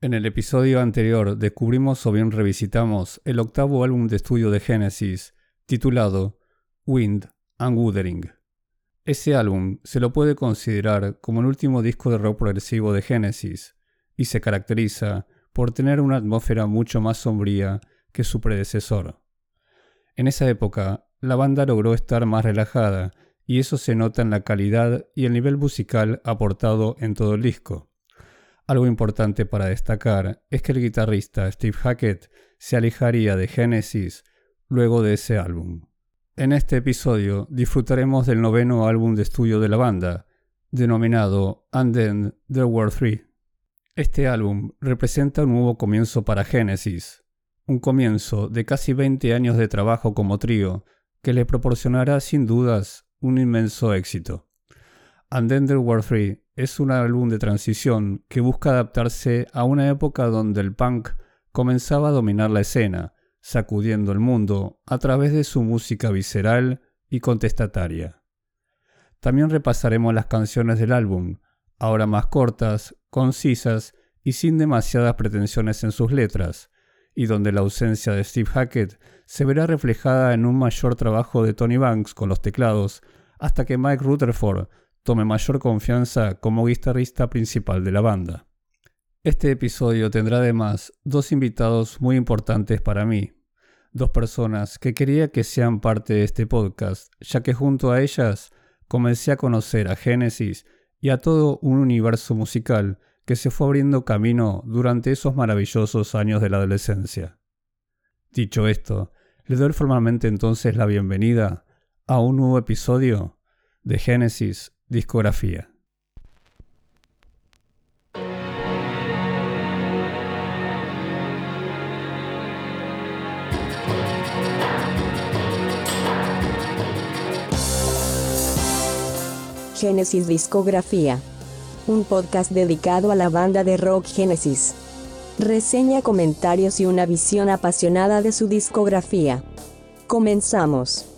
En el episodio anterior descubrimos o bien revisitamos el octavo álbum de estudio de Genesis, titulado Wind and Wuthering. Ese álbum se lo puede considerar como el último disco de rock progresivo de Genesis, y se caracteriza por tener una atmósfera mucho más sombría que su predecesor. En esa época, la banda logró estar más relajada, y eso se nota en la calidad y el nivel musical aportado en todo el disco. Algo importante para destacar es que el guitarrista Steve Hackett se alejaría de Genesis luego de ese álbum. En este episodio disfrutaremos del noveno álbum de estudio de la banda, denominado And Then There Were Three. Este álbum representa un nuevo comienzo para Genesis, un comienzo de casi 20 años de trabajo como trío que le proporcionará sin dudas un inmenso éxito. And Then There Were Three es un álbum de transición que busca adaptarse a una época donde el punk comenzaba a dominar la escena, sacudiendo el mundo a través de su música visceral y contestataria. También repasaremos las canciones del álbum, ahora más cortas, concisas y sin demasiadas pretensiones en sus letras, y donde la ausencia de Steve Hackett se verá reflejada en un mayor trabajo de Tony Banks con los teclados, hasta que Mike Rutherford tome mayor confianza como guitarrista principal de la banda. Este episodio tendrá además dos invitados muy importantes para mí, dos personas que quería que sean parte de este podcast, ya que junto a ellas comencé a conocer a Genesis y a todo un universo musical que se fue abriendo camino durante esos maravillosos años de la adolescencia. Dicho esto, le doy formalmente entonces la bienvenida a un nuevo episodio de Genesis Discografía. Genesis Discografía. Un podcast dedicado a la banda de rock Genesis. Reseña, comentarios y una visión apasionada de su discografía. Comenzamos.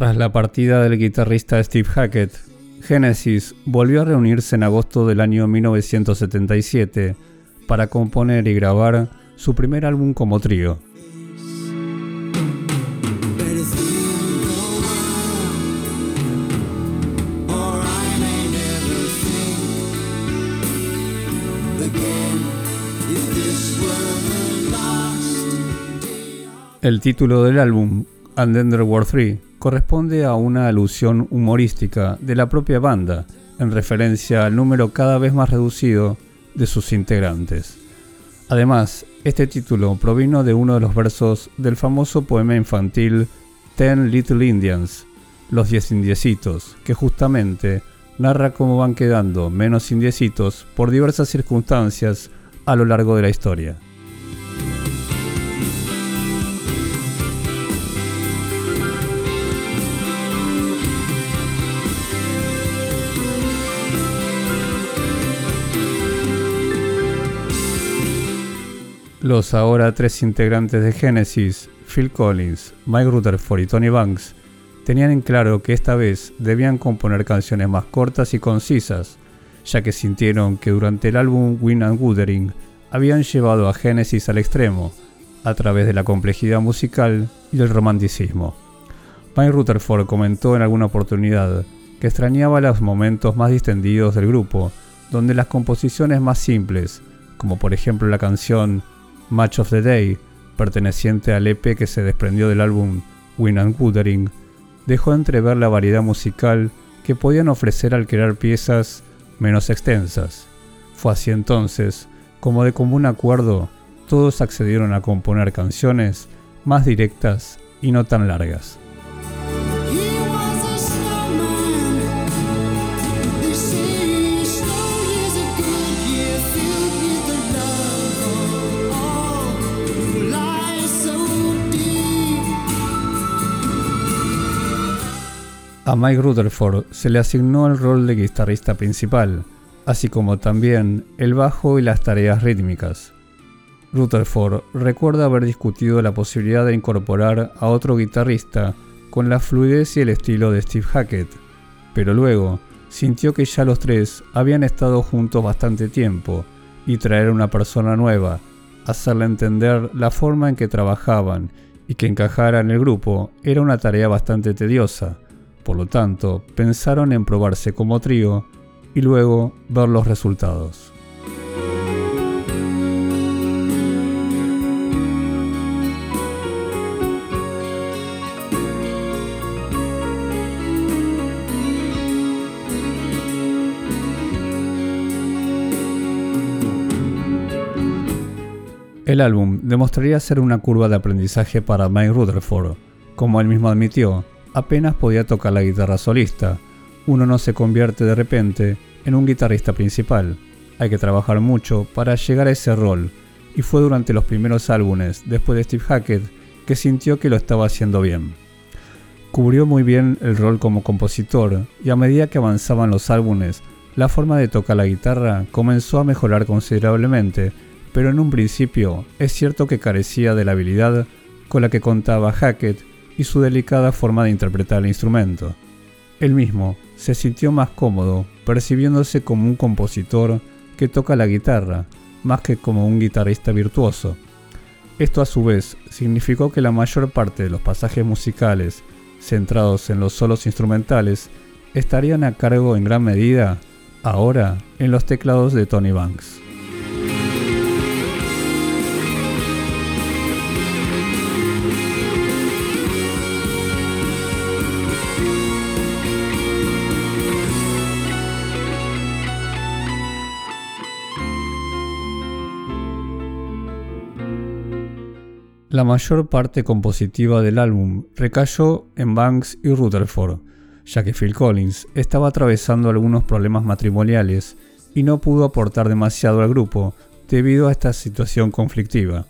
Tras la partida del guitarrista Steve Hackett, Genesis volvió a reunirse en agosto del año 1977 para componer y grabar su primer álbum como trío. El título del álbum, And Were Three, corresponde a una alusión humorística de la propia banda, en referencia al número cada vez más reducido de sus integrantes. Además, este título provino de uno de los versos del famoso poema infantil Ten Little Indians, Los Diez Indiecitos, que justamente narra cómo van quedando menos indiecitos por diversas circunstancias a lo largo de la historia. Los ahora tres integrantes de Genesis, Phil Collins, Mike Rutherford y Tony Banks, tenían en claro que esta vez debían componer canciones más cortas y concisas, ya que sintieron que durante el álbum Win and Wuthering habían llevado a Genesis al extremo, a través de la complejidad musical y el romanticismo. Mike Rutherford comentó en alguna oportunidad que extrañaba los momentos más distendidos del grupo, donde las composiciones más simples, como por ejemplo la canción Match of the Day, perteneciente al EP que se desprendió del álbum Win and Wuthering, dejó entrever la variedad musical que podían ofrecer al crear piezas menos extensas. Fue así entonces, como de común acuerdo, todos accedieron a componer canciones más directas y no tan largas. A Mike Rutherford se le asignó el rol de guitarrista principal, así como también el bajo y las tareas rítmicas. Rutherford recuerda haber discutido la posibilidad de incorporar a otro guitarrista con la fluidez y el estilo de Steve Hackett, pero luego sintió que ya los tres habían estado juntos bastante tiempo y traer una persona nueva, hacerle entender la forma en que trabajaban y que encajara en el grupo era una tarea bastante tediosa por lo tanto, pensaron en probarse como trío y luego ver los resultados. El álbum demostraría ser una curva de aprendizaje para Mike Rutherford, como él mismo admitió, apenas podía tocar la guitarra solista. Uno no se convierte de repente en un guitarrista principal. Hay que trabajar mucho para llegar a ese rol, y fue durante los primeros álbumes, después de Steve Hackett, que sintió que lo estaba haciendo bien. Cubrió muy bien el rol como compositor, y a medida que avanzaban los álbumes, la forma de tocar la guitarra comenzó a mejorar considerablemente, pero en un principio es cierto que carecía de la habilidad con la que contaba Hackett y su delicada forma de interpretar el instrumento. Él mismo se sintió más cómodo percibiéndose como un compositor que toca la guitarra, más que como un guitarrista virtuoso. Esto a su vez significó que la mayor parte de los pasajes musicales centrados en los solos instrumentales estarían a cargo en gran medida ahora en los teclados de Tony Banks. La mayor parte compositiva del álbum recayó en Banks y Rutherford, ya que Phil Collins estaba atravesando algunos problemas matrimoniales y no pudo aportar demasiado al grupo debido a esta situación conflictiva.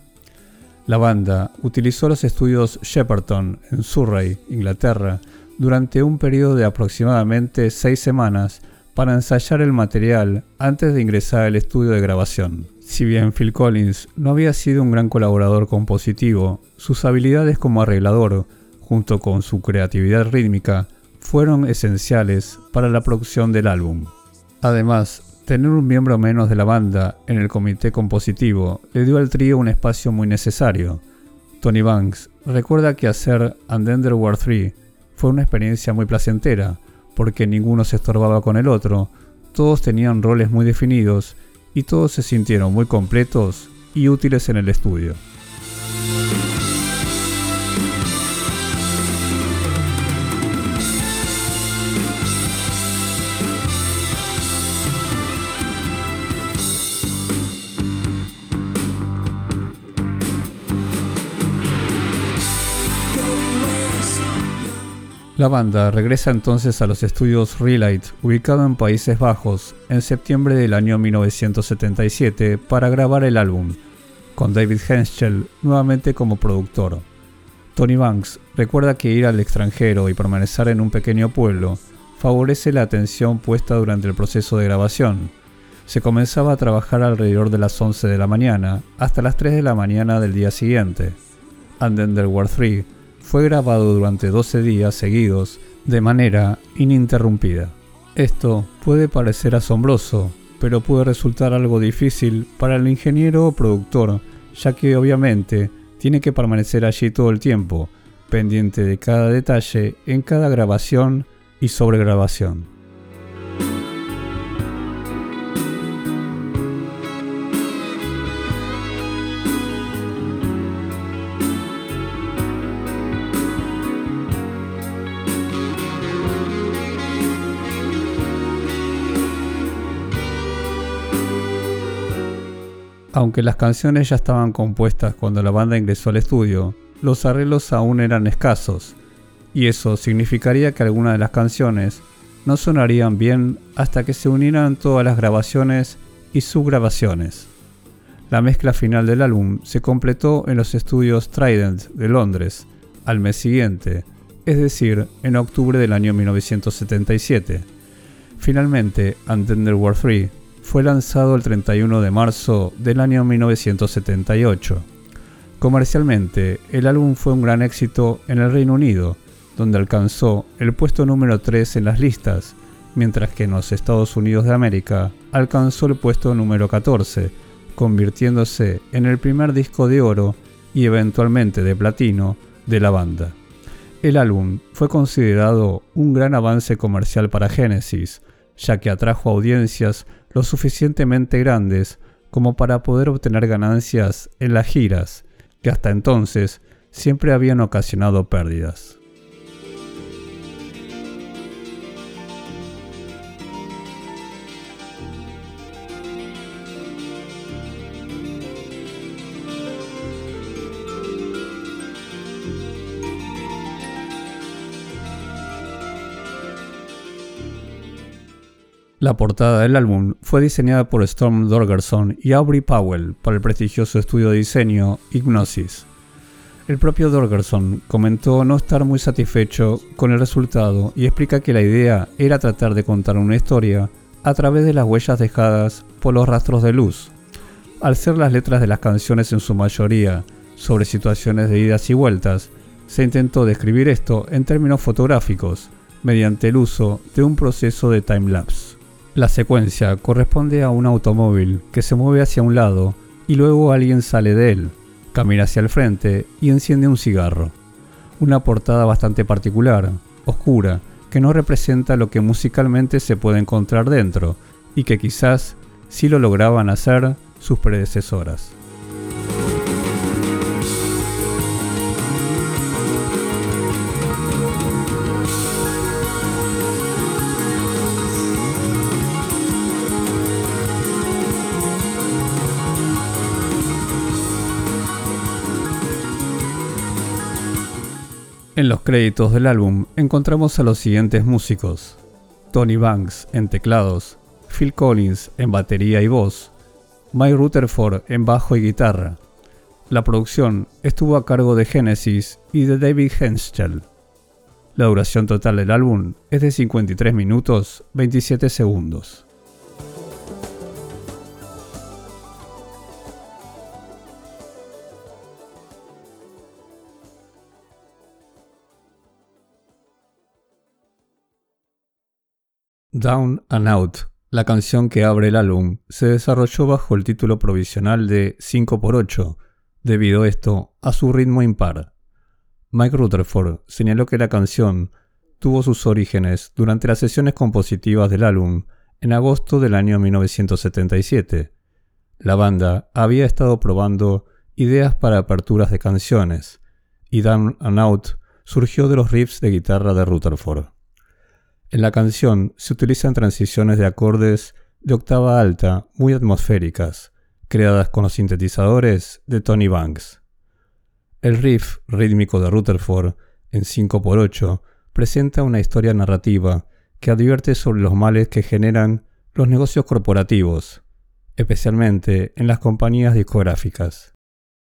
La banda utilizó los estudios Shepperton en Surrey, Inglaterra, durante un periodo de aproximadamente seis semanas para ensayar el material antes de ingresar al estudio de grabación. Si bien Phil Collins no había sido un gran colaborador compositivo, sus habilidades como arreglador, junto con su creatividad rítmica, fueron esenciales para la producción del álbum. Además, tener un miembro menos de la banda en el comité compositivo le dio al trío un espacio muy necesario. Tony Banks recuerda que hacer And Were Three fue una experiencia muy placentera, porque ninguno se estorbaba con el otro, todos tenían roles muy definidos y todos se sintieron muy completos y útiles en el estudio. La banda regresa entonces a los estudios Relight, ubicado en Países Bajos, en septiembre del año 1977 para grabar el álbum, con David Henschel nuevamente como productor. Tony Banks recuerda que ir al extranjero y permanecer en un pequeño pueblo favorece la atención puesta durante el proceso de grabación. Se comenzaba a trabajar alrededor de las 11 de la mañana hasta las 3 de la mañana del día siguiente. And were three fue grabado durante 12 días seguidos de manera ininterrumpida. Esto puede parecer asombroso, pero puede resultar algo difícil para el ingeniero o productor, ya que obviamente tiene que permanecer allí todo el tiempo, pendiente de cada detalle en cada grabación y sobregrabación. Aunque las canciones ya estaban compuestas cuando la banda ingresó al estudio, los arreglos aún eran escasos, y eso significaría que algunas de las canciones no sonarían bien hasta que se unieran todas las grabaciones y subgrabaciones. La mezcla final del álbum se completó en los estudios Trident de Londres al mes siguiente, es decir, en octubre del año 1977. Finalmente, War 3 fue lanzado el 31 de marzo del año 1978. Comercialmente, el álbum fue un gran éxito en el Reino Unido, donde alcanzó el puesto número 3 en las listas, mientras que en los Estados Unidos de América alcanzó el puesto número 14, convirtiéndose en el primer disco de oro y eventualmente de platino de la banda. El álbum fue considerado un gran avance comercial para Genesis, ya que atrajo audiencias lo suficientemente grandes como para poder obtener ganancias en las giras, que hasta entonces siempre habían ocasionado pérdidas. La portada del álbum fue diseñada por Storm Dorgerson y Aubrey Powell para el prestigioso estudio de diseño Hypnosis. El propio Dorgerson comentó no estar muy satisfecho con el resultado y explica que la idea era tratar de contar una historia a través de las huellas dejadas por los rastros de luz. Al ser las letras de las canciones en su mayoría sobre situaciones de idas y vueltas, se intentó describir esto en términos fotográficos mediante el uso de un proceso de time-lapse. La secuencia corresponde a un automóvil que se mueve hacia un lado y luego alguien sale de él, camina hacia el frente y enciende un cigarro. Una portada bastante particular, oscura, que no representa lo que musicalmente se puede encontrar dentro y que quizás sí lo lograban hacer sus predecesoras. En los créditos del álbum encontramos a los siguientes músicos. Tony Banks en teclados, Phil Collins en batería y voz, Mike Rutherford en bajo y guitarra. La producción estuvo a cargo de Genesis y de David Henschel. La duración total del álbum es de 53 minutos 27 segundos. Down and Out, la canción que abre el álbum, se desarrolló bajo el título provisional de 5x8, debido esto a su ritmo impar. Mike Rutherford señaló que la canción tuvo sus orígenes durante las sesiones compositivas del álbum en agosto del año 1977. La banda había estado probando ideas para aperturas de canciones, y Down and Out surgió de los riffs de guitarra de Rutherford. En la canción se utilizan transiciones de acordes de octava alta muy atmosféricas, creadas con los sintetizadores de Tony Banks. El riff rítmico de Rutherford, en 5x8, presenta una historia narrativa que advierte sobre los males que generan los negocios corporativos, especialmente en las compañías discográficas.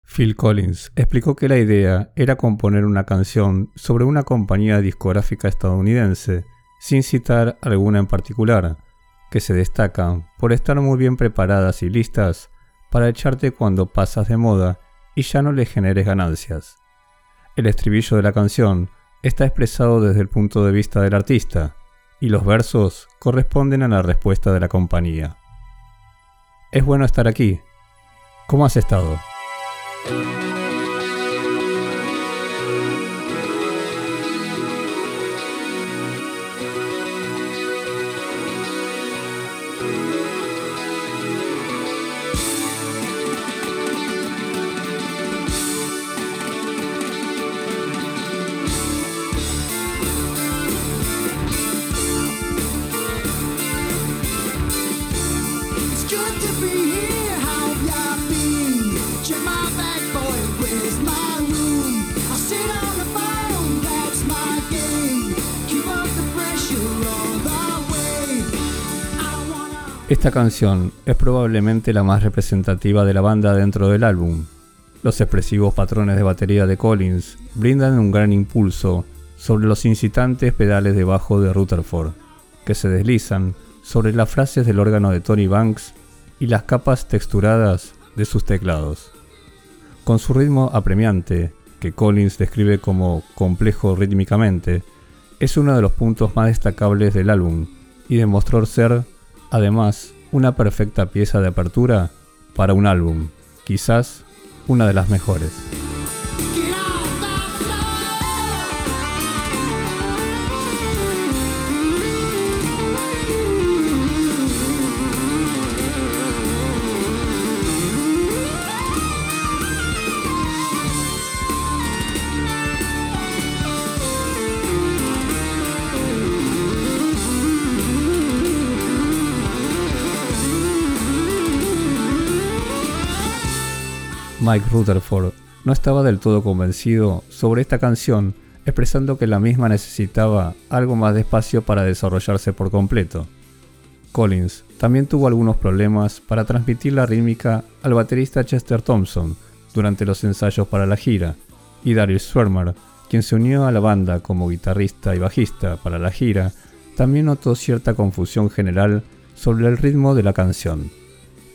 Phil Collins explicó que la idea era componer una canción sobre una compañía discográfica estadounidense sin citar alguna en particular, que se destacan por estar muy bien preparadas y listas para echarte cuando pasas de moda y ya no le generes ganancias. El estribillo de la canción está expresado desde el punto de vista del artista, y los versos corresponden a la respuesta de la compañía. Es bueno estar aquí. ¿Cómo has estado? Esta canción es probablemente la más representativa de la banda dentro del álbum. Los expresivos patrones de batería de Collins brindan un gran impulso sobre los incitantes pedales de bajo de Rutherford, que se deslizan sobre las frases del órgano de Tony Banks y las capas texturadas de sus teclados. Con su ritmo apremiante, que Collins describe como complejo rítmicamente, es uno de los puntos más destacables del álbum y demostró ser además una perfecta pieza de apertura para un álbum, quizás una de las mejores. Mike Rutherford no estaba del todo convencido sobre esta canción, expresando que la misma necesitaba algo más de espacio para desarrollarse por completo. Collins también tuvo algunos problemas para transmitir la rítmica al baterista Chester Thompson durante los ensayos para la gira, y Darius Swermer, quien se unió a la banda como guitarrista y bajista para la gira, también notó cierta confusión general sobre el ritmo de la canción.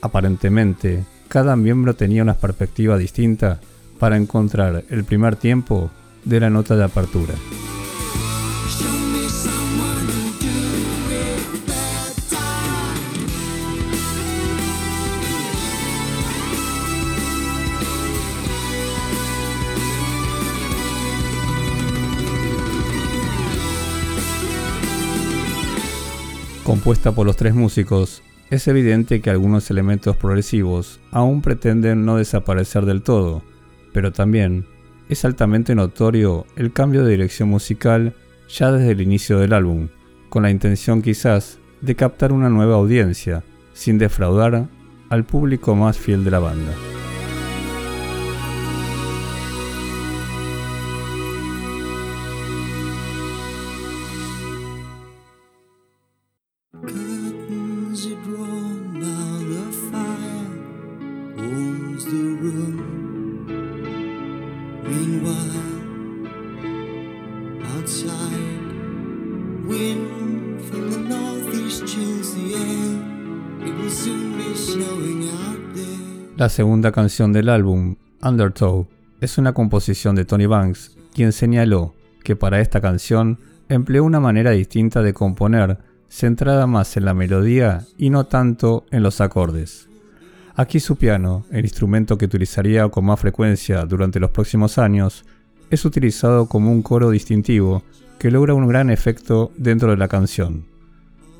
Aparentemente, cada miembro tenía una perspectiva distinta para encontrar el primer tiempo de la nota de apertura. Compuesta por los tres músicos, es evidente que algunos elementos progresivos aún pretenden no desaparecer del todo, pero también es altamente notorio el cambio de dirección musical ya desde el inicio del álbum, con la intención quizás de captar una nueva audiencia, sin defraudar al público más fiel de la banda. La segunda canción del álbum, Undertow, es una composición de Tony Banks, quien señaló que para esta canción empleó una manera distinta de componer, centrada más en la melodía y no tanto en los acordes. Aquí su piano, el instrumento que utilizaría con más frecuencia durante los próximos años, es utilizado como un coro distintivo que logra un gran efecto dentro de la canción.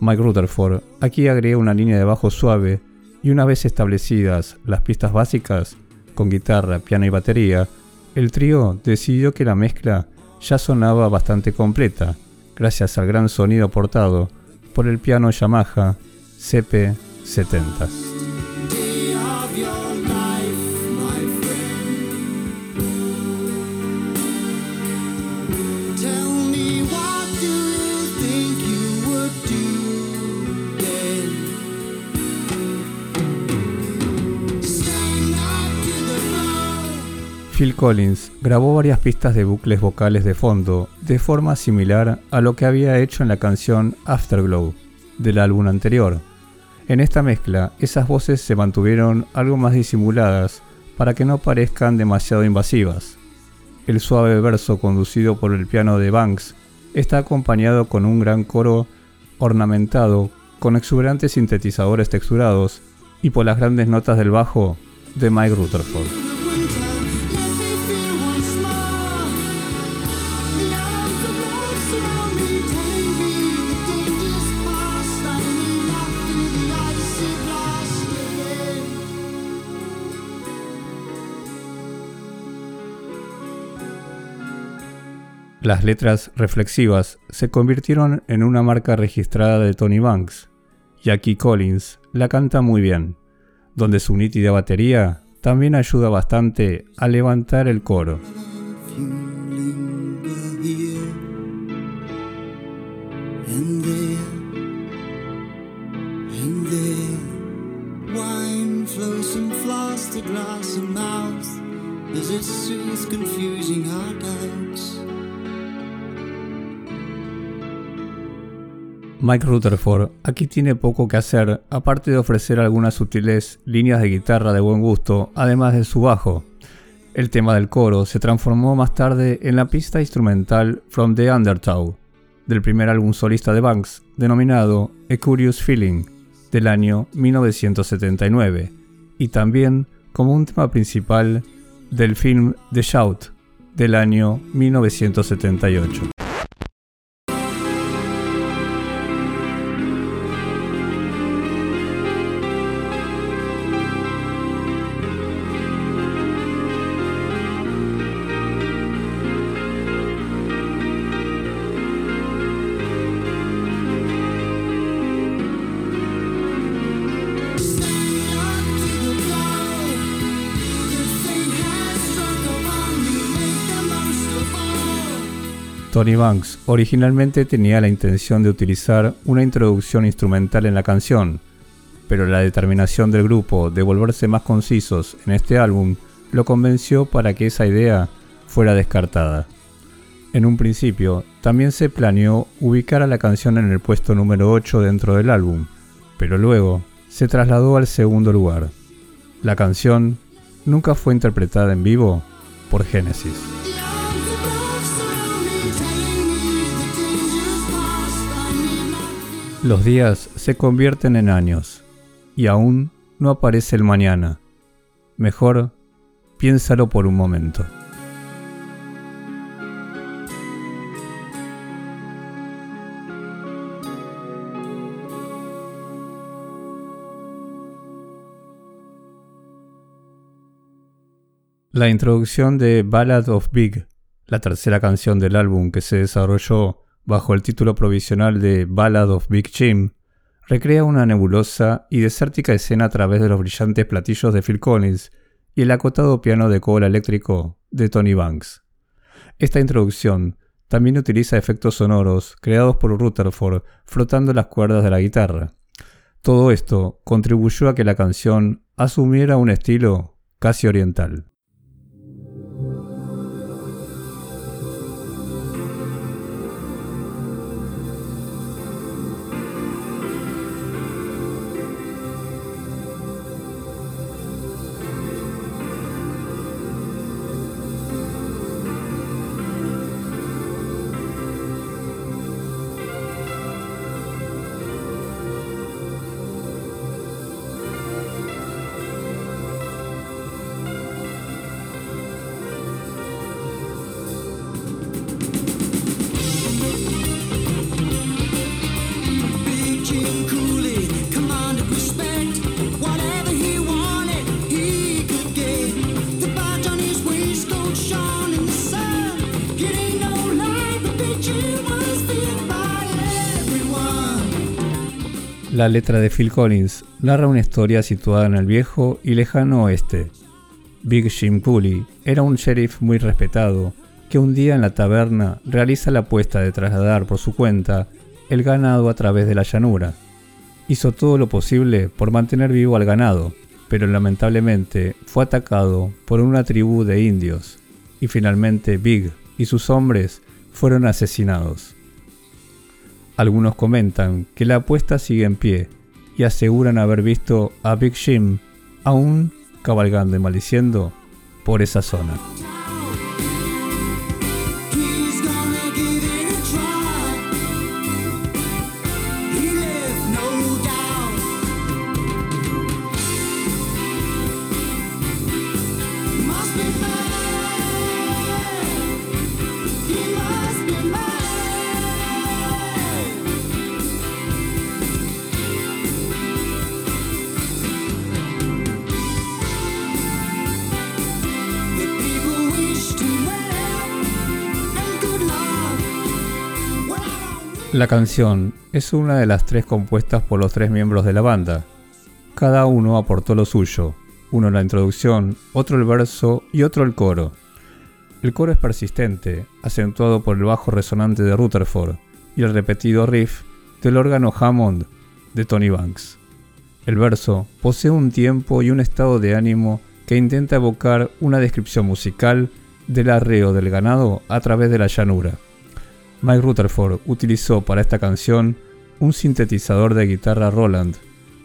Mike Rutherford aquí agrega una línea de bajo suave y una vez establecidas las pistas básicas, con guitarra, piano y batería, el trío decidió que la mezcla ya sonaba bastante completa, gracias al gran sonido aportado por el piano Yamaha CP70. Phil Collins grabó varias pistas de bucles vocales de fondo de forma similar a lo que había hecho en la canción Afterglow del álbum anterior. En esta mezcla, esas voces se mantuvieron algo más disimuladas para que no parezcan demasiado invasivas. El suave verso conducido por el piano de Banks está acompañado con un gran coro ornamentado con exuberantes sintetizadores texturados y por las grandes notas del bajo de Mike Rutherford. Las letras reflexivas se convirtieron en una marca registrada de Tony Banks. Jackie Collins la canta muy bien, donde su nítida batería también ayuda bastante a levantar el coro. Mike Rutherford aquí tiene poco que hacer, aparte de ofrecer algunas sutiles líneas de guitarra de buen gusto, además de su bajo. El tema del coro se transformó más tarde en la pista instrumental From the Undertow, del primer álbum solista de Banks, denominado A Curious Feeling, del año 1979, y también como un tema principal del film The Shout, del año 1978. Tony Banks originalmente tenía la intención de utilizar una introducción instrumental en la canción, pero la determinación del grupo de volverse más concisos en este álbum lo convenció para que esa idea fuera descartada. En un principio, también se planeó ubicar a la canción en el puesto número 8 dentro del álbum, pero luego se trasladó al segundo lugar. La canción nunca fue interpretada en vivo por Genesis. Los días se convierten en años y aún no aparece el mañana. Mejor piénsalo por un momento. La introducción de Ballad of Big, la tercera canción del álbum que se desarrolló bajo el título provisional de Ballad of Big Jim, recrea una nebulosa y desértica escena a través de los brillantes platillos de Phil Collins y el acotado piano de cola eléctrico de Tony Banks. Esta introducción también utiliza efectos sonoros creados por Rutherford frotando las cuerdas de la guitarra. Todo esto contribuyó a que la canción asumiera un estilo casi oriental. Letra de Phil Collins narra una historia situada en el viejo y lejano oeste. Big Jim Cooley era un sheriff muy respetado que un día en la taberna realiza la apuesta de trasladar por su cuenta el ganado a través de la llanura. Hizo todo lo posible por mantener vivo al ganado, pero lamentablemente fue atacado por una tribu de indios y finalmente Big y sus hombres fueron asesinados. Algunos comentan que la apuesta sigue en pie y aseguran haber visto a Big Jim aún cabalgando y maldiciendo por esa zona. Canción es una de las tres compuestas por los tres miembros de la banda. Cada uno aportó lo suyo, uno la introducción, otro el verso y otro el coro. El coro es persistente, acentuado por el bajo resonante de Rutherford y el repetido riff del órgano Hammond de Tony Banks. El verso posee un tiempo y un estado de ánimo que intenta evocar una descripción musical del arreo del ganado a través de la llanura. Mike Rutherford utilizó para esta canción un sintetizador de guitarra Roland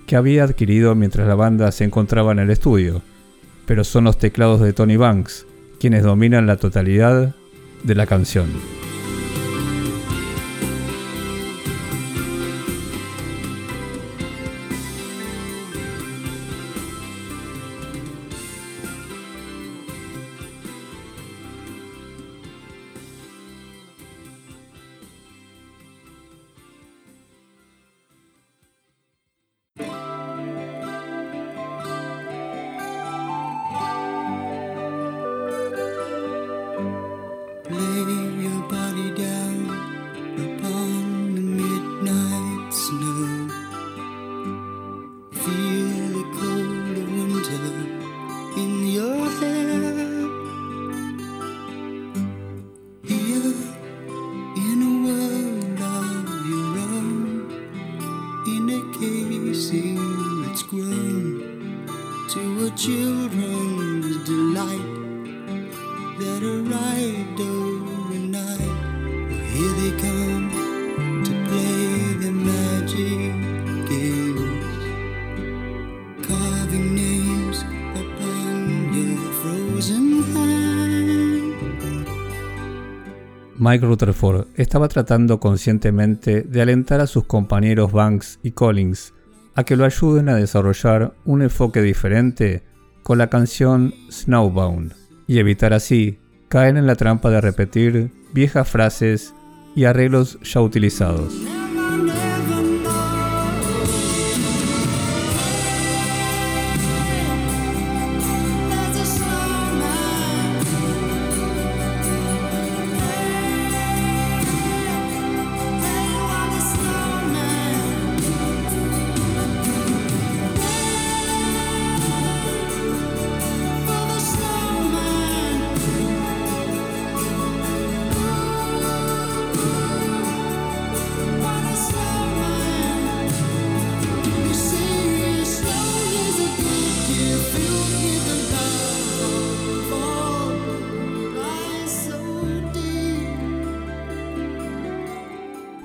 que había adquirido mientras la banda se encontraba en el estudio, pero son los teclados de Tony Banks quienes dominan la totalidad de la canción. Mike Rutherford estaba tratando conscientemente de alentar a sus compañeros Banks y Collins a que lo ayuden a desarrollar un enfoque diferente con la canción Snowbound y evitar así caer en la trampa de repetir viejas frases y arreglos ya utilizados.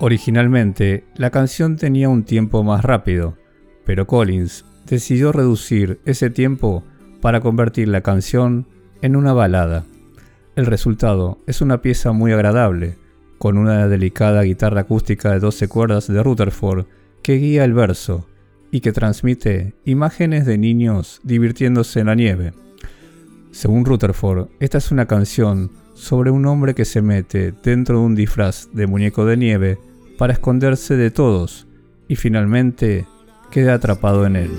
Originalmente, la canción tenía un tiempo más rápido, pero Collins decidió reducir ese tiempo para convertir la canción en una balada. El resultado es una pieza muy agradable, con una delicada guitarra acústica de 12 cuerdas de Rutherford que guía el verso y que transmite imágenes de niños divirtiéndose en la nieve. Según Rutherford, esta es una canción sobre un hombre que se mete dentro de un disfraz de muñeco de nieve para esconderse de todos y finalmente queda atrapado en él.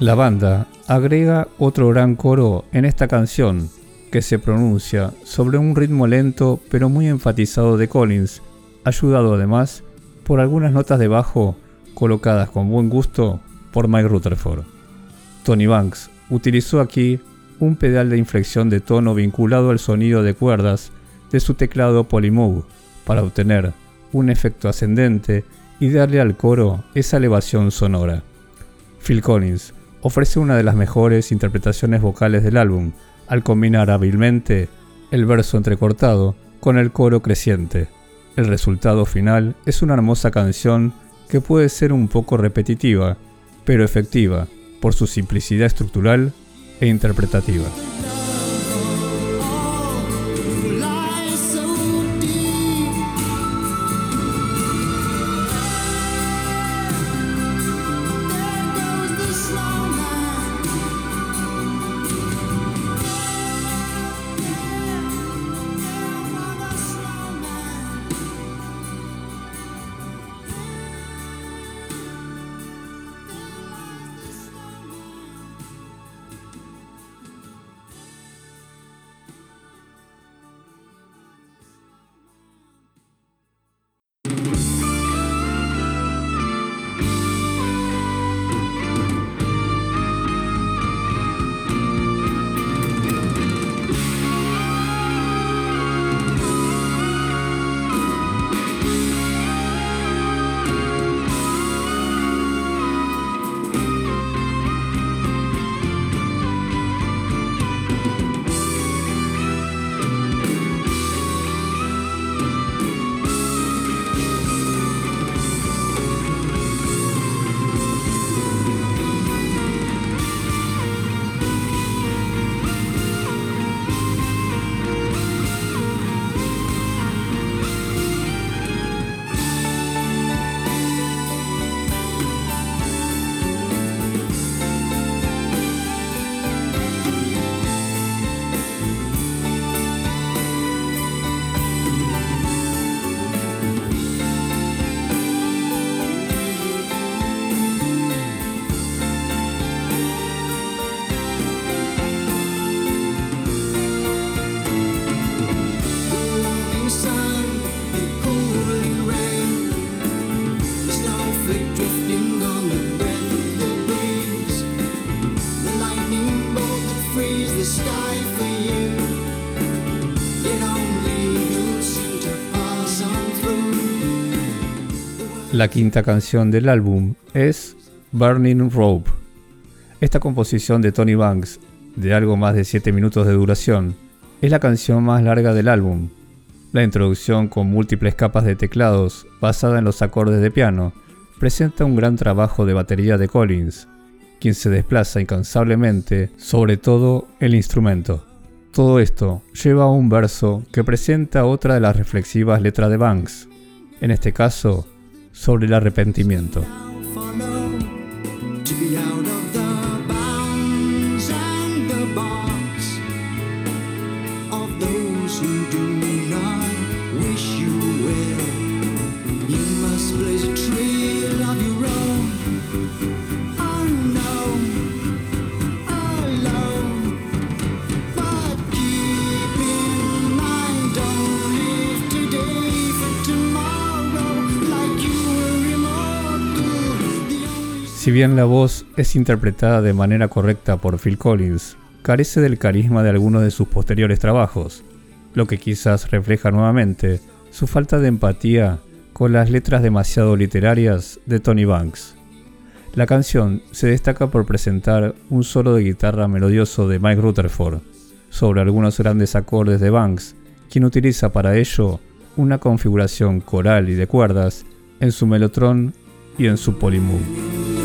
La banda agrega otro gran coro en esta canción, que se pronuncia sobre un ritmo lento pero muy enfatizado de Collins, ayudado además por algunas notas de bajo colocadas con buen gusto por Mike Rutherford. Tony Banks utilizó aquí un pedal de inflexión de tono vinculado al sonido de cuerdas de su teclado Polymoog para obtener un efecto ascendente y darle al coro esa elevación sonora. Phil Collins ofrece una de las mejores interpretaciones vocales del álbum, al combinar hábilmente el verso entrecortado con el coro creciente. El resultado final es una hermosa canción que puede ser un poco repetitiva, pero efectiva por su simplicidad estructural e interpretativa. La quinta canción del álbum es Burning Rope. Esta composición de Tony Banks, de algo más de 7 minutos de duración, es la canción más larga del álbum. La introducción con múltiples capas de teclados basada en los acordes de piano presenta un gran trabajo de batería de Collins, quien se desplaza incansablemente sobre todo el instrumento. Todo esto lleva a un verso que presenta otra de las reflexivas letras de Banks, en este caso sobre el arrepentimiento. Si bien la voz es interpretada de manera correcta por Phil Collins, carece del carisma de algunos de sus posteriores trabajos, lo que quizás refleja nuevamente su falta de empatía con las letras demasiado literarias de Tony Banks. La canción se destaca por presentar un solo de guitarra melodioso de Mike Rutherford sobre algunos grandes acordes de Banks, quien utiliza para ello una configuración coral y de cuerdas en su melotron y en su polymoog.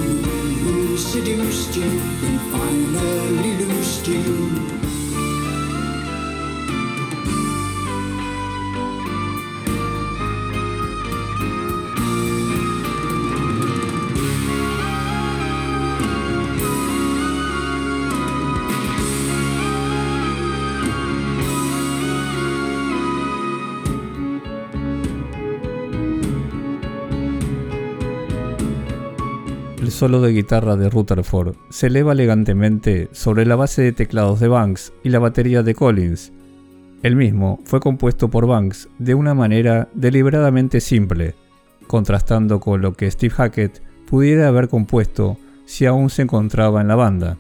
Solo de guitarra de Rutherford se eleva elegantemente sobre la base de teclados de Banks y la batería de Collins. El mismo fue compuesto por Banks de una manera deliberadamente simple, contrastando con lo que Steve Hackett pudiera haber compuesto si aún se encontraba en la banda.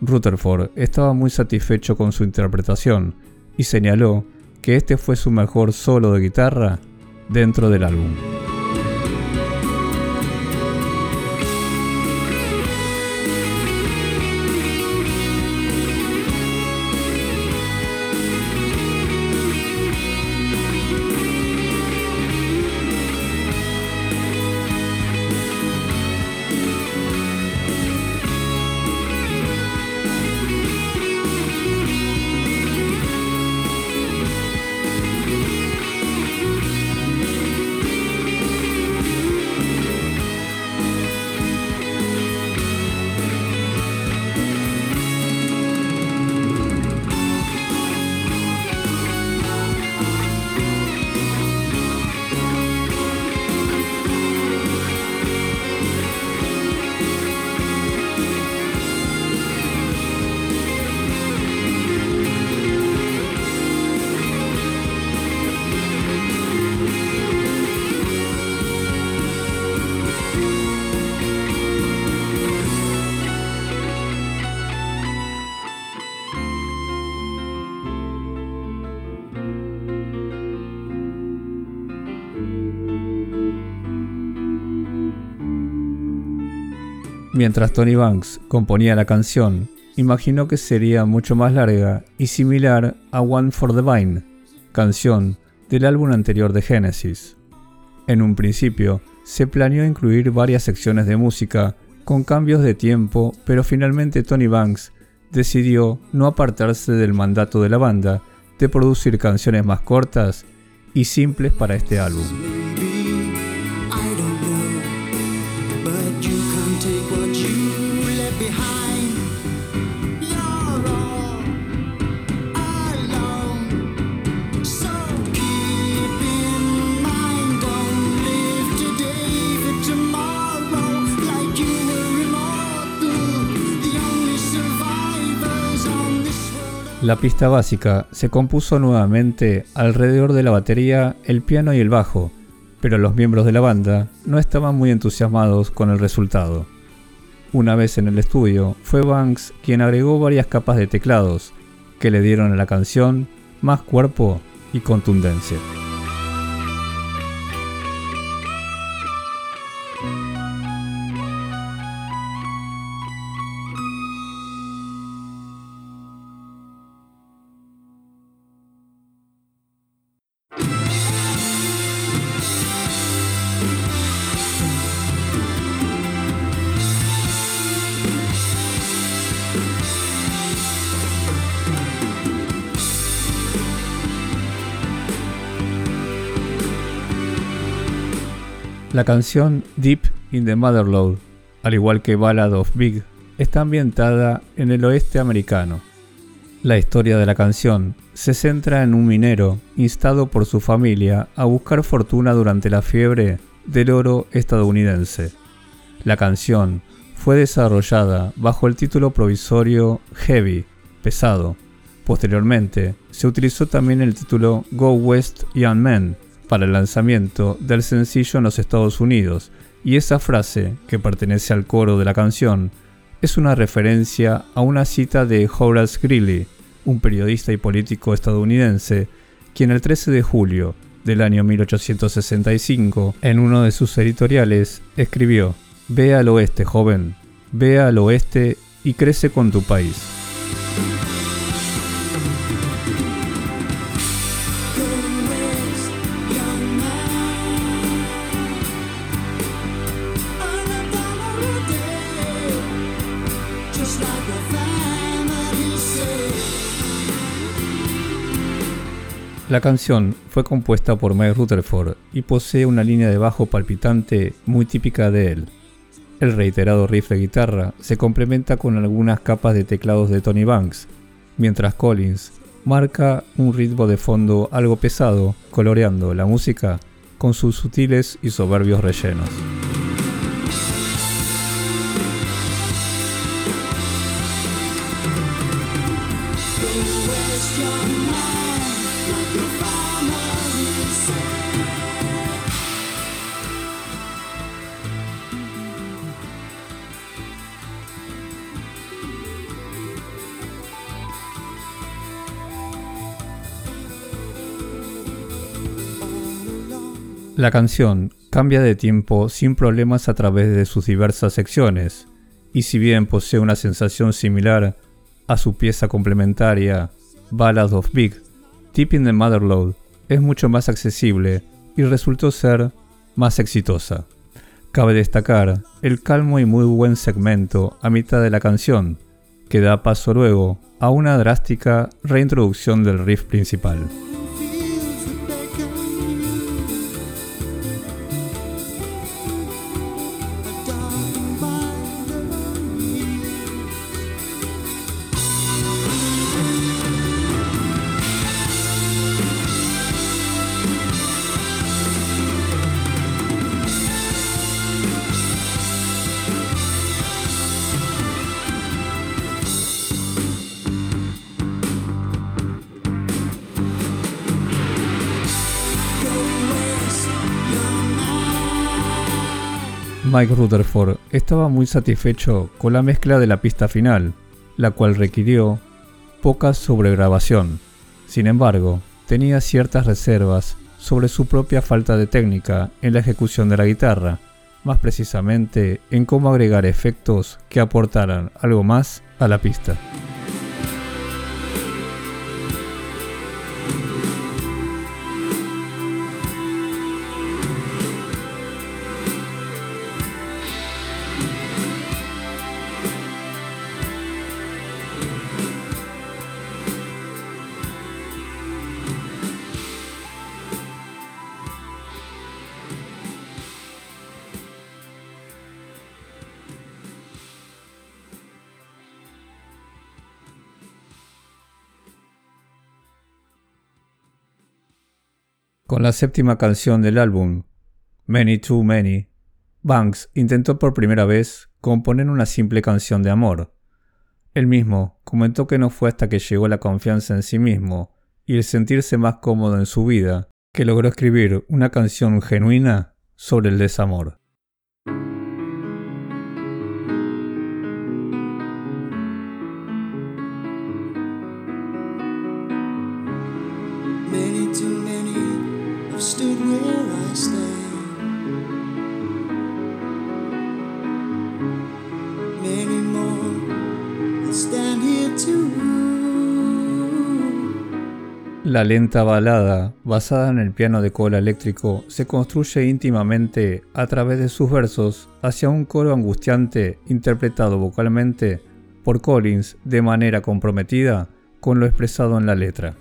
Rutherford estaba muy satisfecho con su interpretación y señaló que este fue su mejor solo de guitarra dentro del álbum. Mientras Tony Banks componía la canción, imaginó que sería mucho más larga y similar a One for the Vine, canción del álbum anterior de Genesis. En un principio, se planeó incluir varias secciones de música con cambios de tiempo, pero finalmente Tony Banks decidió no apartarse del mandato de la banda de producir canciones más cortas y simples para este álbum. La pista básica se compuso nuevamente alrededor de la batería, el piano y el bajo, pero los miembros de la banda no estaban muy entusiasmados con el resultado. Una vez en el estudio, fue Banks quien agregó varias capas de teclados, que le dieron a la canción más cuerpo y contundencia. La canción Deep in the Motherlode, al igual que Ballad of Big, está ambientada en el oeste americano. La historia de la canción se centra en un minero instado por su familia a buscar fortuna durante la fiebre del oro estadounidense. La canción fue desarrollada bajo el título provisorio Heavy, pesado. Posteriormente, se utilizó también el título Go West Young Men, para el lanzamiento del sencillo en los Estados Unidos, y esa frase, que pertenece al coro de la canción, es una referencia a una cita de Horace Greeley, un periodista y político estadounidense, quien el 13 de julio del año 1865, en uno de sus editoriales, escribió, Ve al oeste, joven, ve al oeste y crece con tu país. La canción fue compuesta por Mike Rutherford y posee una línea de bajo palpitante muy típica de él. El reiterado riff de guitarra se complementa con algunas capas de teclados de Tony Banks, mientras Collins marca un ritmo de fondo algo pesado, coloreando la música con sus sutiles y soberbios rellenos. La canción cambia de tiempo sin problemas a través de sus diversas secciones, y si bien posee una sensación similar a su pieza complementaria Ballad of Big, in the Motherlode es mucho más accesible y resultó ser más exitosa. Cabe destacar el calmo y muy buen segmento a mitad de la canción, que da paso luego a una drástica reintroducción del riff principal. Mike Rutherford estaba muy satisfecho con la mezcla de la pista final, la cual requirió poca sobregrabación. Sin embargo, tenía ciertas reservas sobre su propia falta de técnica en la ejecución de la guitarra, más precisamente en cómo agregar efectos que aportaran algo más a la pista. Con la séptima canción del álbum, Many Too Many, Banks intentó por primera vez componer una simple canción de amor. Él mismo comentó que no fue hasta que llegó la confianza en sí mismo y el sentirse más cómodo en su vida que logró escribir una canción genuina sobre el desamor. La lenta balada, basada en el piano de cola eléctrico, se construye íntimamente a través de sus versos hacia un coro angustiante interpretado vocalmente por Collins de manera comprometida con lo expresado en la letra.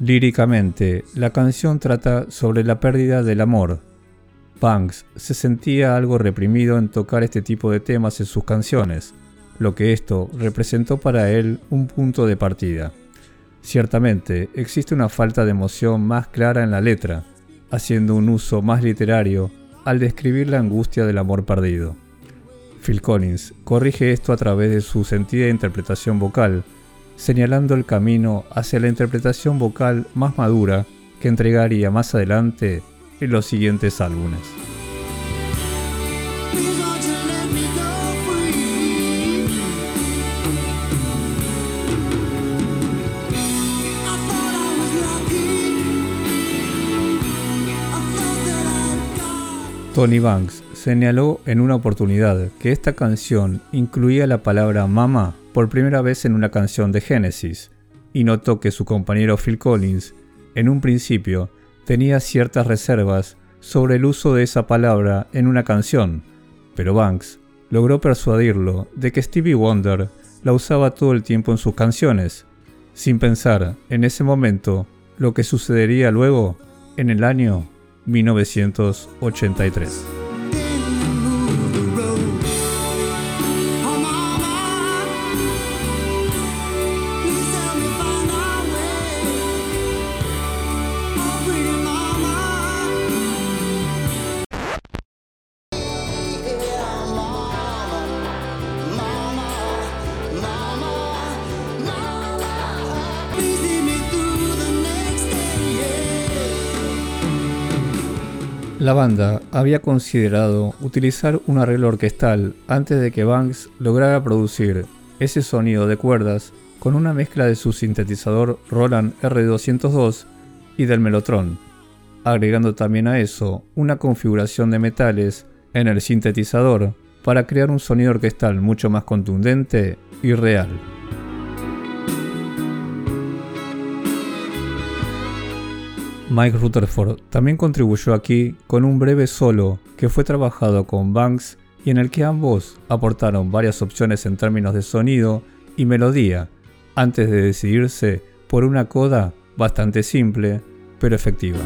Líricamente, la canción trata sobre la pérdida del amor. Banks se sentía algo reprimido en tocar este tipo de temas en sus canciones, lo que esto representó para él un punto de partida. Ciertamente, existe una falta de emoción más clara en la letra, haciendo un uso más literario al describir la angustia del amor perdido. Phil Collins corrige esto a través de su sentida interpretación vocal, señalando el camino hacia la interpretación vocal más madura que entregaría más adelante en los siguientes álbumes. Tony Banks señaló en una oportunidad que esta canción incluía la palabra mama por primera vez en una canción de Genesis, y notó que su compañero Phil Collins, en un principio, tenía ciertas reservas sobre el uso de esa palabra en una canción, pero Banks logró persuadirlo de que Stevie Wonder la usaba todo el tiempo en sus canciones, sin pensar en ese momento lo que sucedería luego en el año 1983. La banda había considerado utilizar un arreglo orquestal antes de que Banks lograra producir ese sonido de cuerdas con una mezcla de su sintetizador Roland R202 y del Mellotron, agregando también a eso una configuración de metales en el sintetizador para crear un sonido orquestal mucho más contundente y real. Mike Rutherford también contribuyó aquí con un breve solo que fue trabajado con Banks y en el que ambos aportaron varias opciones en términos de sonido y melodía antes de decidirse por una coda bastante simple pero efectiva.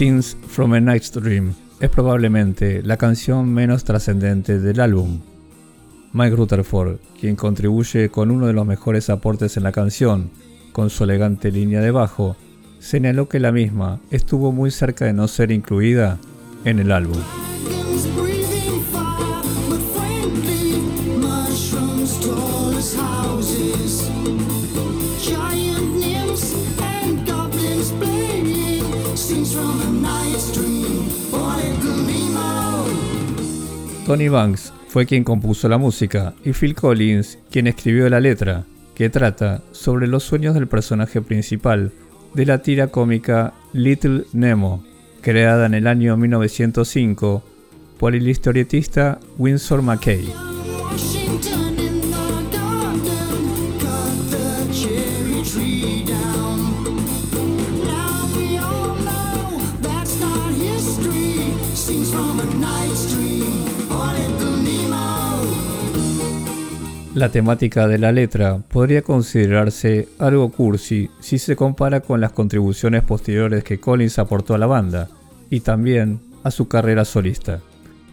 Scenes from a Night's Dream es probablemente la canción menos trascendente del álbum. Mike Rutherford, quien contribuye con uno de los mejores aportes en la canción, con su elegante línea de bajo, señaló que la misma estuvo muy cerca de no ser incluida en el álbum. Tony Banks fue quien compuso la música y Phil Collins quien escribió la letra, que trata sobre los sueños del personaje principal de la tira cómica Little Nemo, creada en el año 1905 por el historietista Winsor McKay. La temática de la letra podría considerarse algo cursi si se compara con las contribuciones posteriores que Collins aportó a la banda y también a su carrera solista.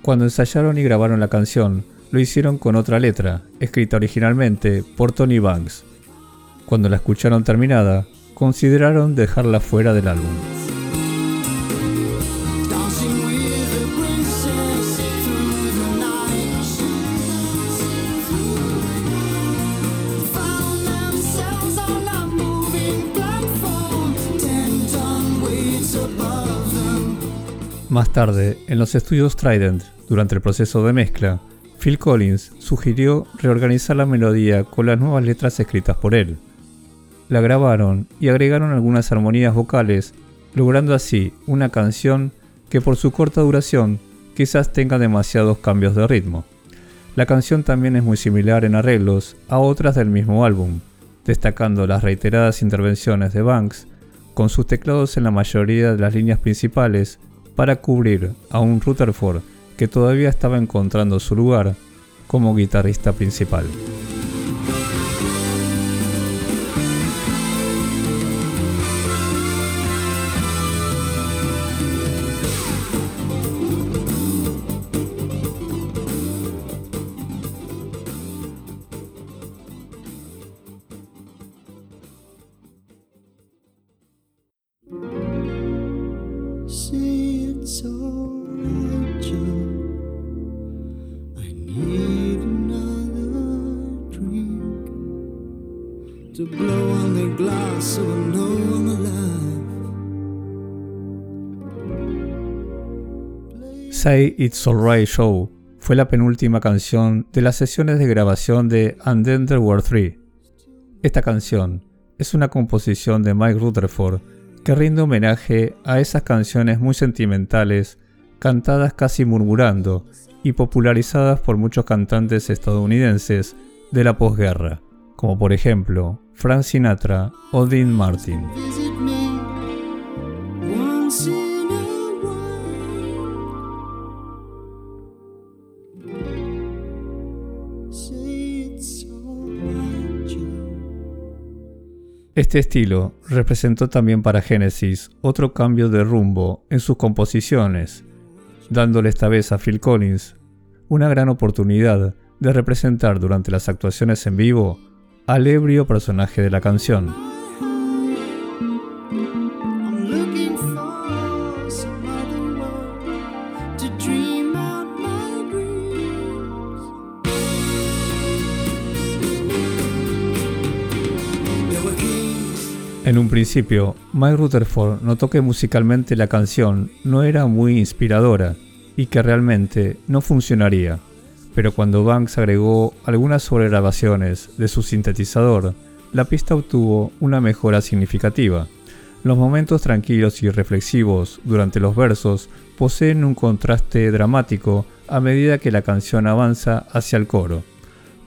Cuando ensayaron y grabaron la canción, lo hicieron con otra letra, escrita originalmente por Tony Banks. Cuando la escucharon terminada, consideraron dejarla fuera del álbum. Más tarde, en los estudios Trident, durante el proceso de mezcla, Phil Collins sugirió reorganizar la melodía con las nuevas letras escritas por él. La grabaron y agregaron algunas armonías vocales, logrando así una canción que por su corta duración quizás tenga demasiados cambios de ritmo. La canción también es muy similar en arreglos a otras del mismo álbum, destacando las reiteradas intervenciones de Banks con sus teclados en la mayoría de las líneas principales para cubrir a un Rutherford que todavía estaba encontrando su lugar como guitarrista principal. It's Alright Show fue la penúltima canción de las sesiones de grabación de And Then There Were Three. Esta canción es una composición de Mike Rutherford que rinde homenaje a esas canciones muy sentimentales, cantadas casi murmurando y popularizadas por muchos cantantes estadounidenses de la posguerra, como por ejemplo Frank Sinatra o Dean Martin. Este estilo representó también para Genesis otro cambio de rumbo en sus composiciones, dándole esta vez a Phil Collins una gran oportunidad de representar durante las actuaciones en vivo al ebrio personaje de la canción. En un principio, Mike Rutherford notó que musicalmente la canción no era muy inspiradora y que realmente no funcionaría, pero cuando Banks agregó algunas sobregrabaciones de su sintetizador, la pista obtuvo una mejora significativa. Los momentos tranquilos y reflexivos durante los versos poseen un contraste dramático a medida que la canción avanza hacia el coro,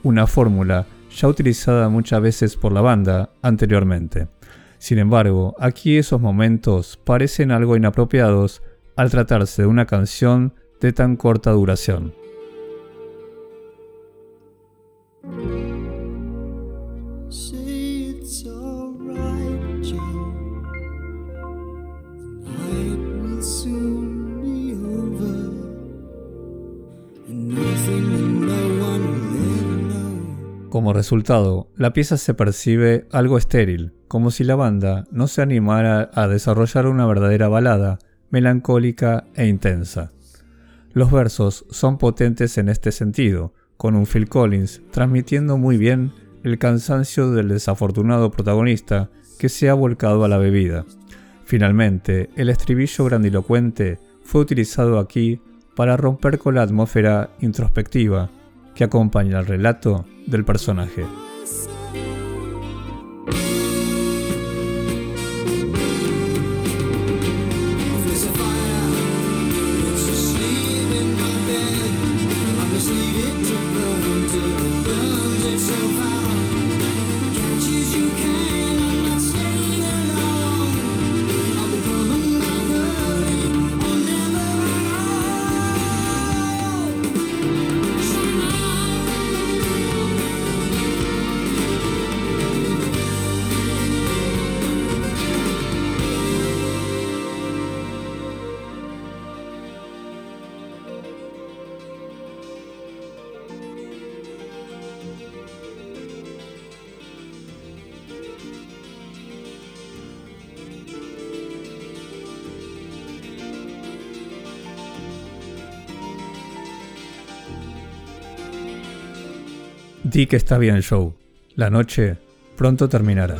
una fórmula ya utilizada muchas veces por la banda anteriormente. Sin embargo, aquí esos momentos parecen algo inapropiados al tratarse de una canción de tan corta duración. Como resultado, la pieza se percibe algo estéril, como si la banda no se animara a desarrollar una verdadera balada, melancólica e intensa. Los versos son potentes en este sentido, con un Phil Collins transmitiendo muy bien el cansancio del desafortunado protagonista que se ha volcado a la bebida. Finalmente, el estribillo grandilocuente fue utilizado aquí para romper con la atmósfera introspectiva que acompaña el relato del personaje. Di que está bien el show. La noche pronto terminará.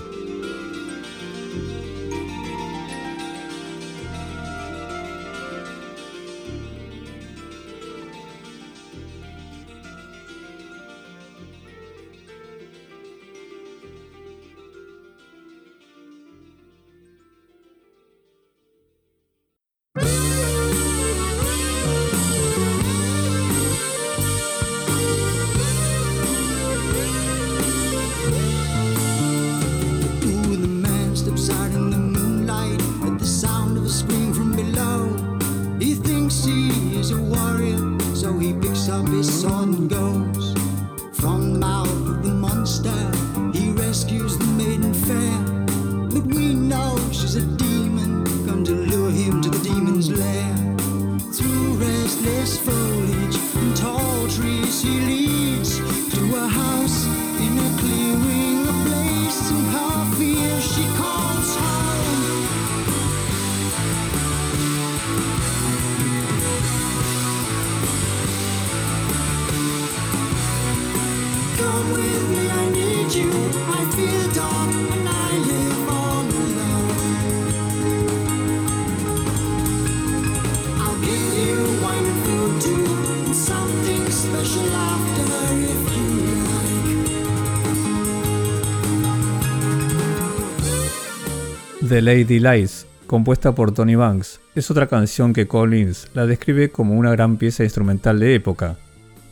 Lady Lies, compuesta por Tony Banks, es otra canción que Collins la describe como una gran pieza instrumental de época.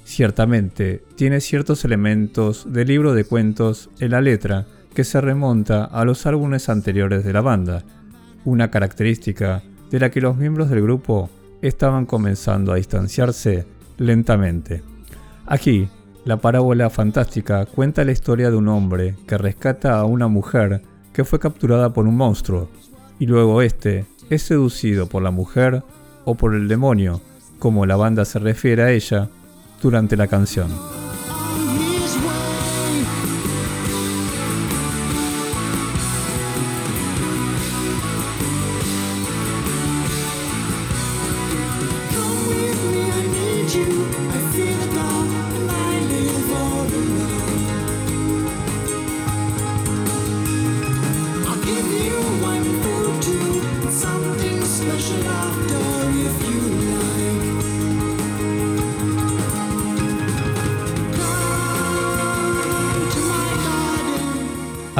Ciertamente, tiene ciertos elementos del libro de cuentos en la letra que se remonta a los álbumes anteriores de la banda, una característica de la que los miembros del grupo estaban comenzando a distanciarse lentamente. Aquí, la parábola fantástica cuenta la historia de un hombre que rescata a una mujer que fue capturada por un monstruo, y luego este es seducido por la mujer o por el demonio, como la banda se refiere a ella durante la canción.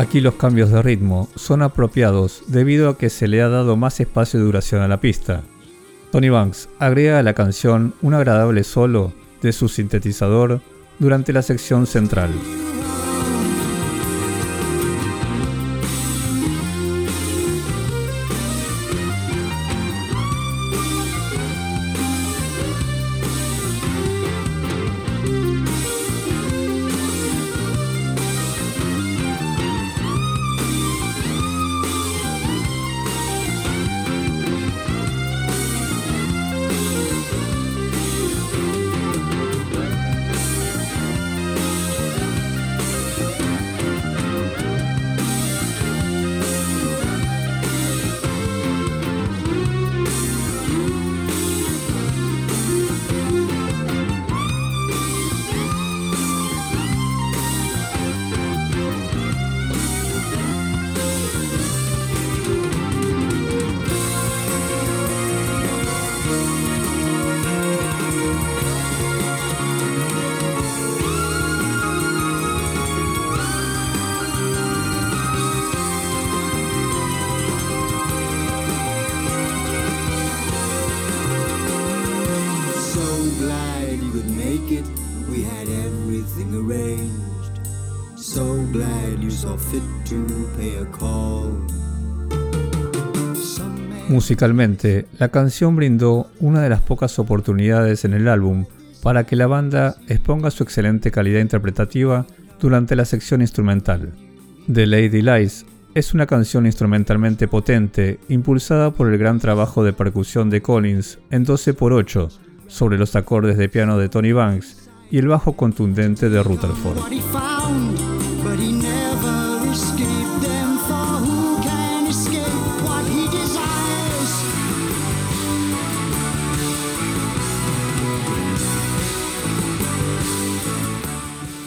Aquí los cambios de ritmo son apropiados debido a que se le ha dado más espacio de duración a la pista. Tony Banks agrega a la canción un agradable solo de su sintetizador durante la sección central. Musicalmente, la canción brindó una de las pocas oportunidades en el álbum para que la banda exponga su excelente calidad interpretativa durante la sección instrumental. The Lady Lies es una canción instrumentalmente potente, impulsada por el gran trabajo de percusión de Collins en 12x8 sobre los acordes de piano de Tony Banks y el bajo contundente de Rutherford.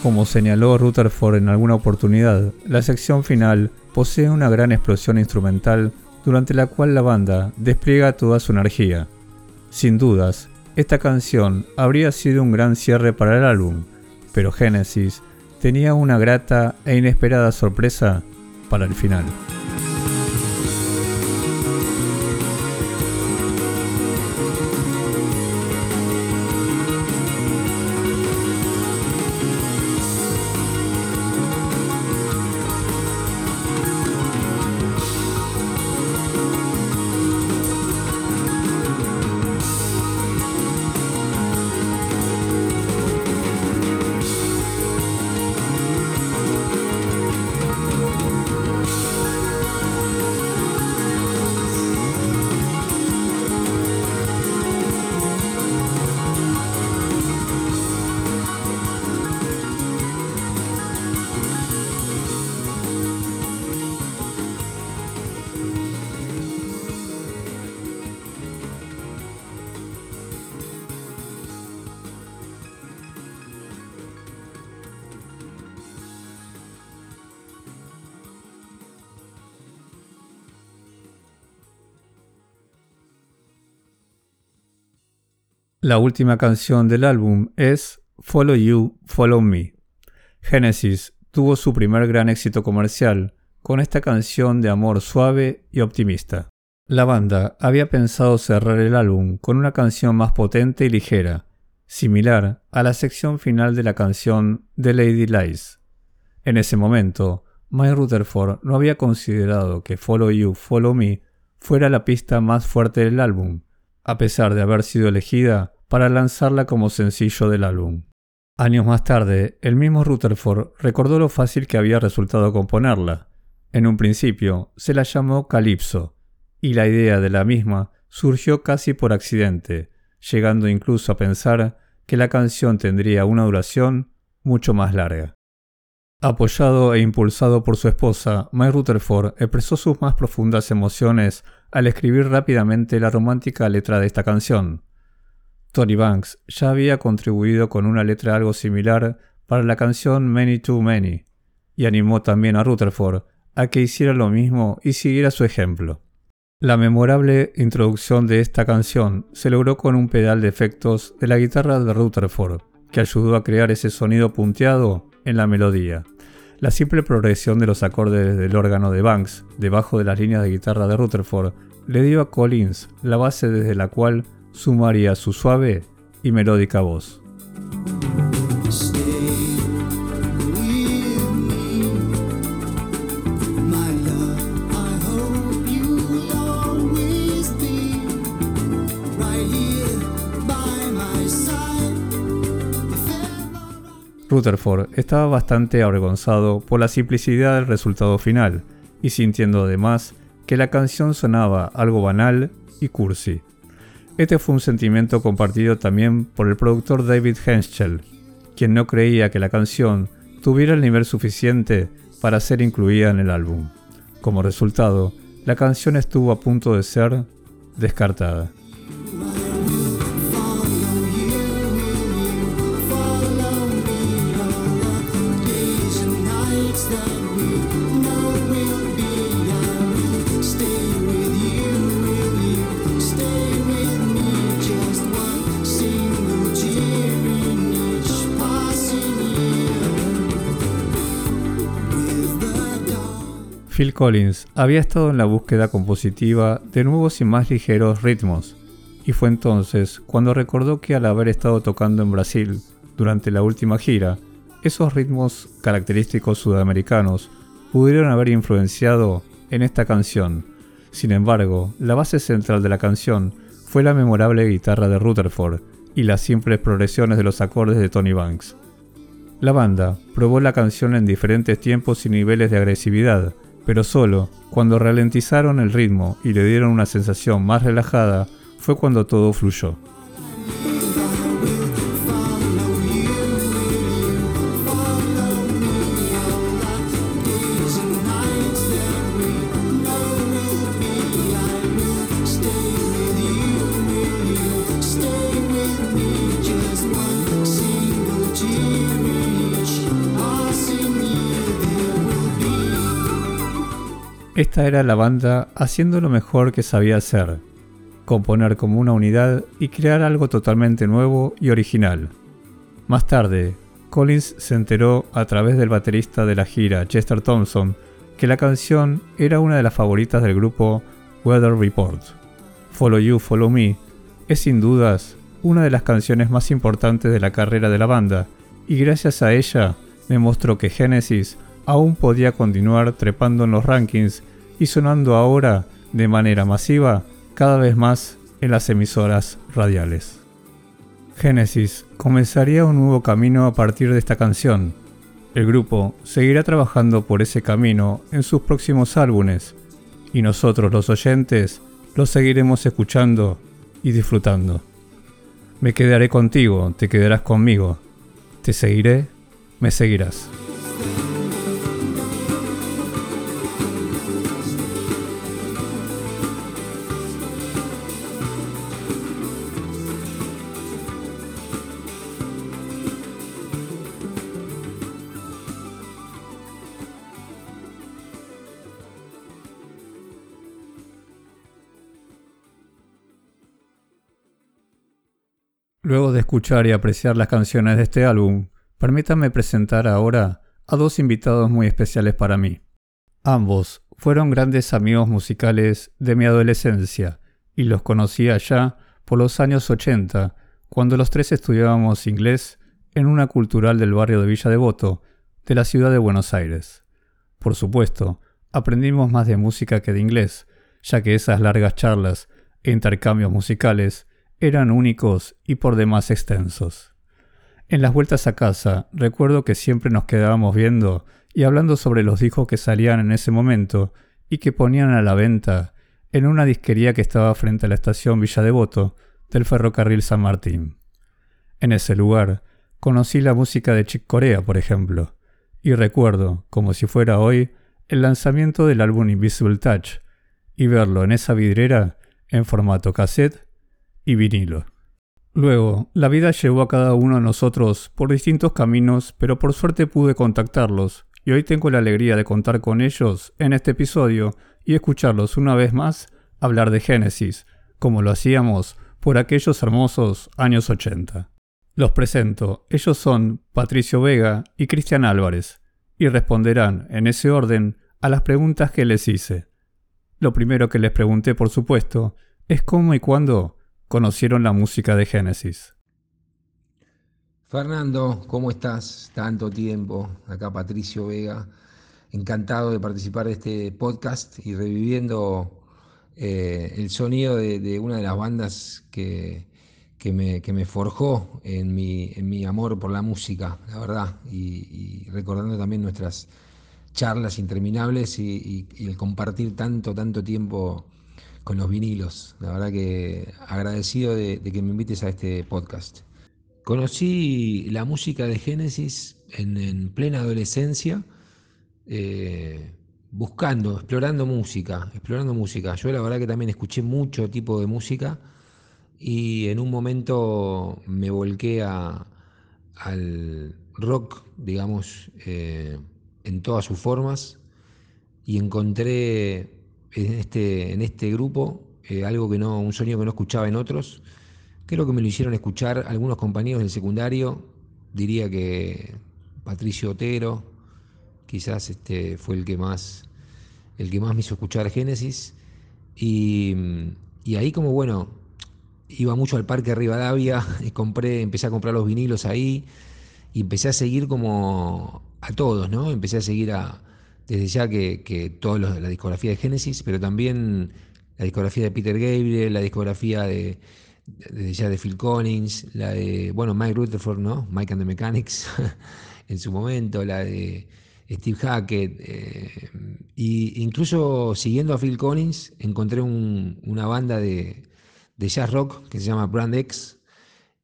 Como señaló Rutherford en alguna oportunidad, la sección final posee una gran explosión instrumental durante la cual la banda despliega toda su energía. Sin dudas, esta canción habría sido un gran cierre para el álbum, pero Genesis tenía una grata e inesperada sorpresa para el final. La última canción del álbum es Follow You, Follow Me. Genesis tuvo su primer gran éxito comercial con esta canción de amor suave y optimista. La banda había pensado cerrar el álbum con una canción más potente y ligera, similar a la sección final de la canción The Lady Lies. En ese momento, Mike Rutherford no había considerado que Follow You, Follow Me fuera la pista más fuerte del álbum, a pesar de haber sido elegida para lanzarla como sencillo del álbum. Años más tarde, el mismo Rutherford recordó lo fácil que había resultado componerla. En un principio se la llamó Calypso, y la idea de la misma surgió casi por accidente, llegando incluso a pensar que la canción tendría una duración mucho más larga. Apoyado e impulsado por su esposa, Mike Rutherford expresó sus más profundas emociones al escribir rápidamente la romántica letra de esta canción. Tony Banks ya había contribuido con una letra algo similar para la canción Many Too Many, y animó también a Rutherford a que hiciera lo mismo y siguiera su ejemplo. La memorable introducción de esta canción se logró con un pedal de efectos de la guitarra de Rutherford, que ayudó a crear ese sonido punteado en la melodía. La simple progresión de los acordes del órgano de Banks debajo de las líneas de guitarra de Rutherford le dio a Collins la base desde la cual sumaría su suave y melódica voz. Rutherford estaba bastante avergonzado por la simplicidad del resultado final y sintiendo además que la canción sonaba algo banal y cursi. Este fue un sentimiento compartido también por el productor David Henschel, quien no creía que la canción tuviera el nivel suficiente para ser incluida en el álbum. Como resultado, la canción estuvo a punto de ser descartada. Phil Collins había estado en la búsqueda compositiva de nuevos y más ligeros ritmos, y fue entonces cuando recordó que al haber estado tocando en Brasil durante la última gira, esos ritmos característicos sudamericanos pudieron haber influenciado en esta canción. Sin embargo, la base central de la canción fue la memorable guitarra de Rutherford y las simples progresiones de los acordes de Tony Banks. La banda probó la canción en diferentes tiempos y niveles de agresividad, pero solo cuando ralentizaron el ritmo y le dieron una sensación más relajada fue cuando todo fluyó. Esta era la banda haciendo lo mejor que sabía hacer, componer como una unidad y crear algo totalmente nuevo y original. Más tarde, Collins se enteró a través del baterista de la gira, Chester Thompson, que la canción era una de las favoritas del grupo Weather Report. Follow You, Follow Me es sin dudas una de las canciones más importantes de la carrera de la banda, y gracias a ella demostró que Genesis aún podía continuar trepando en los rankings y sonando ahora de manera masiva cada vez más en las emisoras radiales. Genesis comenzaría un nuevo camino a partir de esta canción. El grupo seguirá trabajando por ese camino en sus próximos álbumes y nosotros los oyentes lo seguiremos escuchando y disfrutando. Me quedaré contigo, te quedarás conmigo. Te seguiré, me seguirás. Luego de escuchar y apreciar las canciones de este álbum, permítanme presentar ahora a dos invitados muy especiales para mí. Ambos fueron grandes amigos musicales de mi adolescencia y los conocí allá por los años 80, cuando los tres estudiábamos inglés en una cultural del barrio de Villa Devoto, de la ciudad de Buenos Aires. Por supuesto, aprendimos más de música que de inglés, ya que esas largas charlas e intercambios musicales eran únicos y por demás extensos. En las vueltas a casa recuerdo que siempre nos quedábamos viendo y hablando sobre los discos que salían en ese momento y que ponían a la venta en una disquería que estaba frente a la estación Villa Devoto del ferrocarril San Martín. En ese lugar conocí la música de Chick Corea, por ejemplo, y recuerdo, como si fuera hoy, el lanzamiento del álbum Invisible Touch y verlo en esa vidriera en formato cassette y vinilo. Luego, la vida llevó a cada uno de nosotros por distintos caminos, pero por suerte pude contactarlos, y hoy tengo la alegría de contar con ellos en este episodio y escucharlos una vez más hablar de Génesis, como lo hacíamos por aquellos hermosos años 80. Los presento, ellos son Patricio Vega y Cristian Álvarez, y responderán en ese orden a las preguntas que les hice. Lo primero que les pregunté, por supuesto, es cómo y cuándo conocieron la música de Génesis. Fernando, ¿cómo estás? Tanto tiempo. Acá Patricio Vega. Encantado de participar de este podcast y reviviendo eh, el sonido de, una de las bandas que, me, forjó en mi, en mi, amor por la música, la verdad. Y, recordando también nuestras charlas interminables y, y el compartir tanto, tanto tiempo con los vinilos. La verdad que agradecido de, que me invites a este podcast. Conocí la música de Génesis en, plena adolescencia, eh, buscando, explorando música, explorando música. Yo la verdad que también escuché mucho tipo de música y en un momento me volqué al rock, digamos, eh, en todas sus formas y encontré en este, en este grupo, eh, algo que no, un sonido que no escuchaba en otros. Creo que me lo hicieron escuchar algunos compañeros del secundario, diría que Patricio Otero, quizás este fue el que más, el que más me hizo escuchar Génesis. Y, y ahí como bueno, iba mucho al Parque Rivadavia, y compré, empecé a comprar los vinilos ahí y empecé a seguir como a todos, ¿no? Empecé a seguir a, desde ya que, que toda la discografía de Genesis, pero también la discografía de Peter Gabriel, la discografía de, desde ya de Phil Collins, la de, bueno, Mike Rutherford, ¿no? Mike and the Mechanics en su momento, la de Steve Hackett, e incluso siguiendo a Phil Collins, encontré una banda de, de jazz rock que se llama Brand X,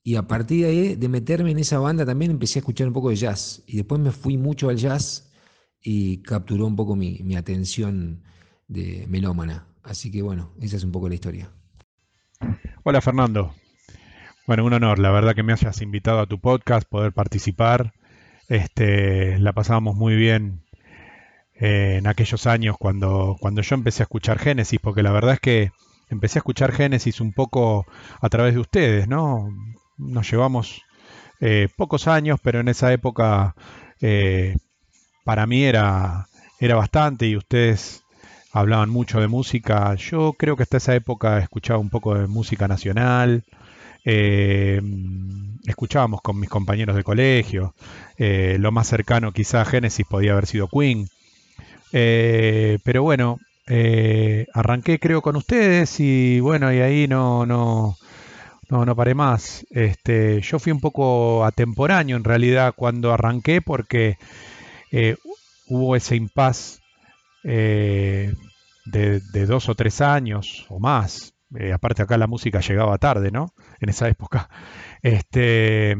y a partir de ahí, de meterme en esa banda, también empecé a escuchar un poco de jazz. Y después me fui mucho al jazz y capturó un poco mi, atención de melómana. Así que bueno, esa es un poco la historia. Hola Fernando. Bueno, un honor, la verdad que me hayas invitado a tu podcast, poder participar. Este, la pasábamos muy bien eh, en aquellos años cuando, cuando yo empecé a escuchar Génesis, porque la verdad es que empecé a escuchar Génesis un poco a través de ustedes, ¿no? Nos llevamos eh, pocos años, pero en esa época eh, para mí era, era bastante y ustedes hablaban mucho de música. Yo creo que hasta esa época escuchaba un poco de música nacional, eh, escuchábamos con mis compañeros de colegio, lo más cercano quizá a Génesis podía haber sido Queen, eh, pero bueno, eh, arranqué creo con ustedes y bueno, y ahí no, no, no, no paré más. Este, yo fui un poco atemporáneo en realidad cuando arranqué porque eh, hubo ese impas de, de, dos o tres años o más. aparte acá la música llegaba tarde, ¿no? En esa época. Este,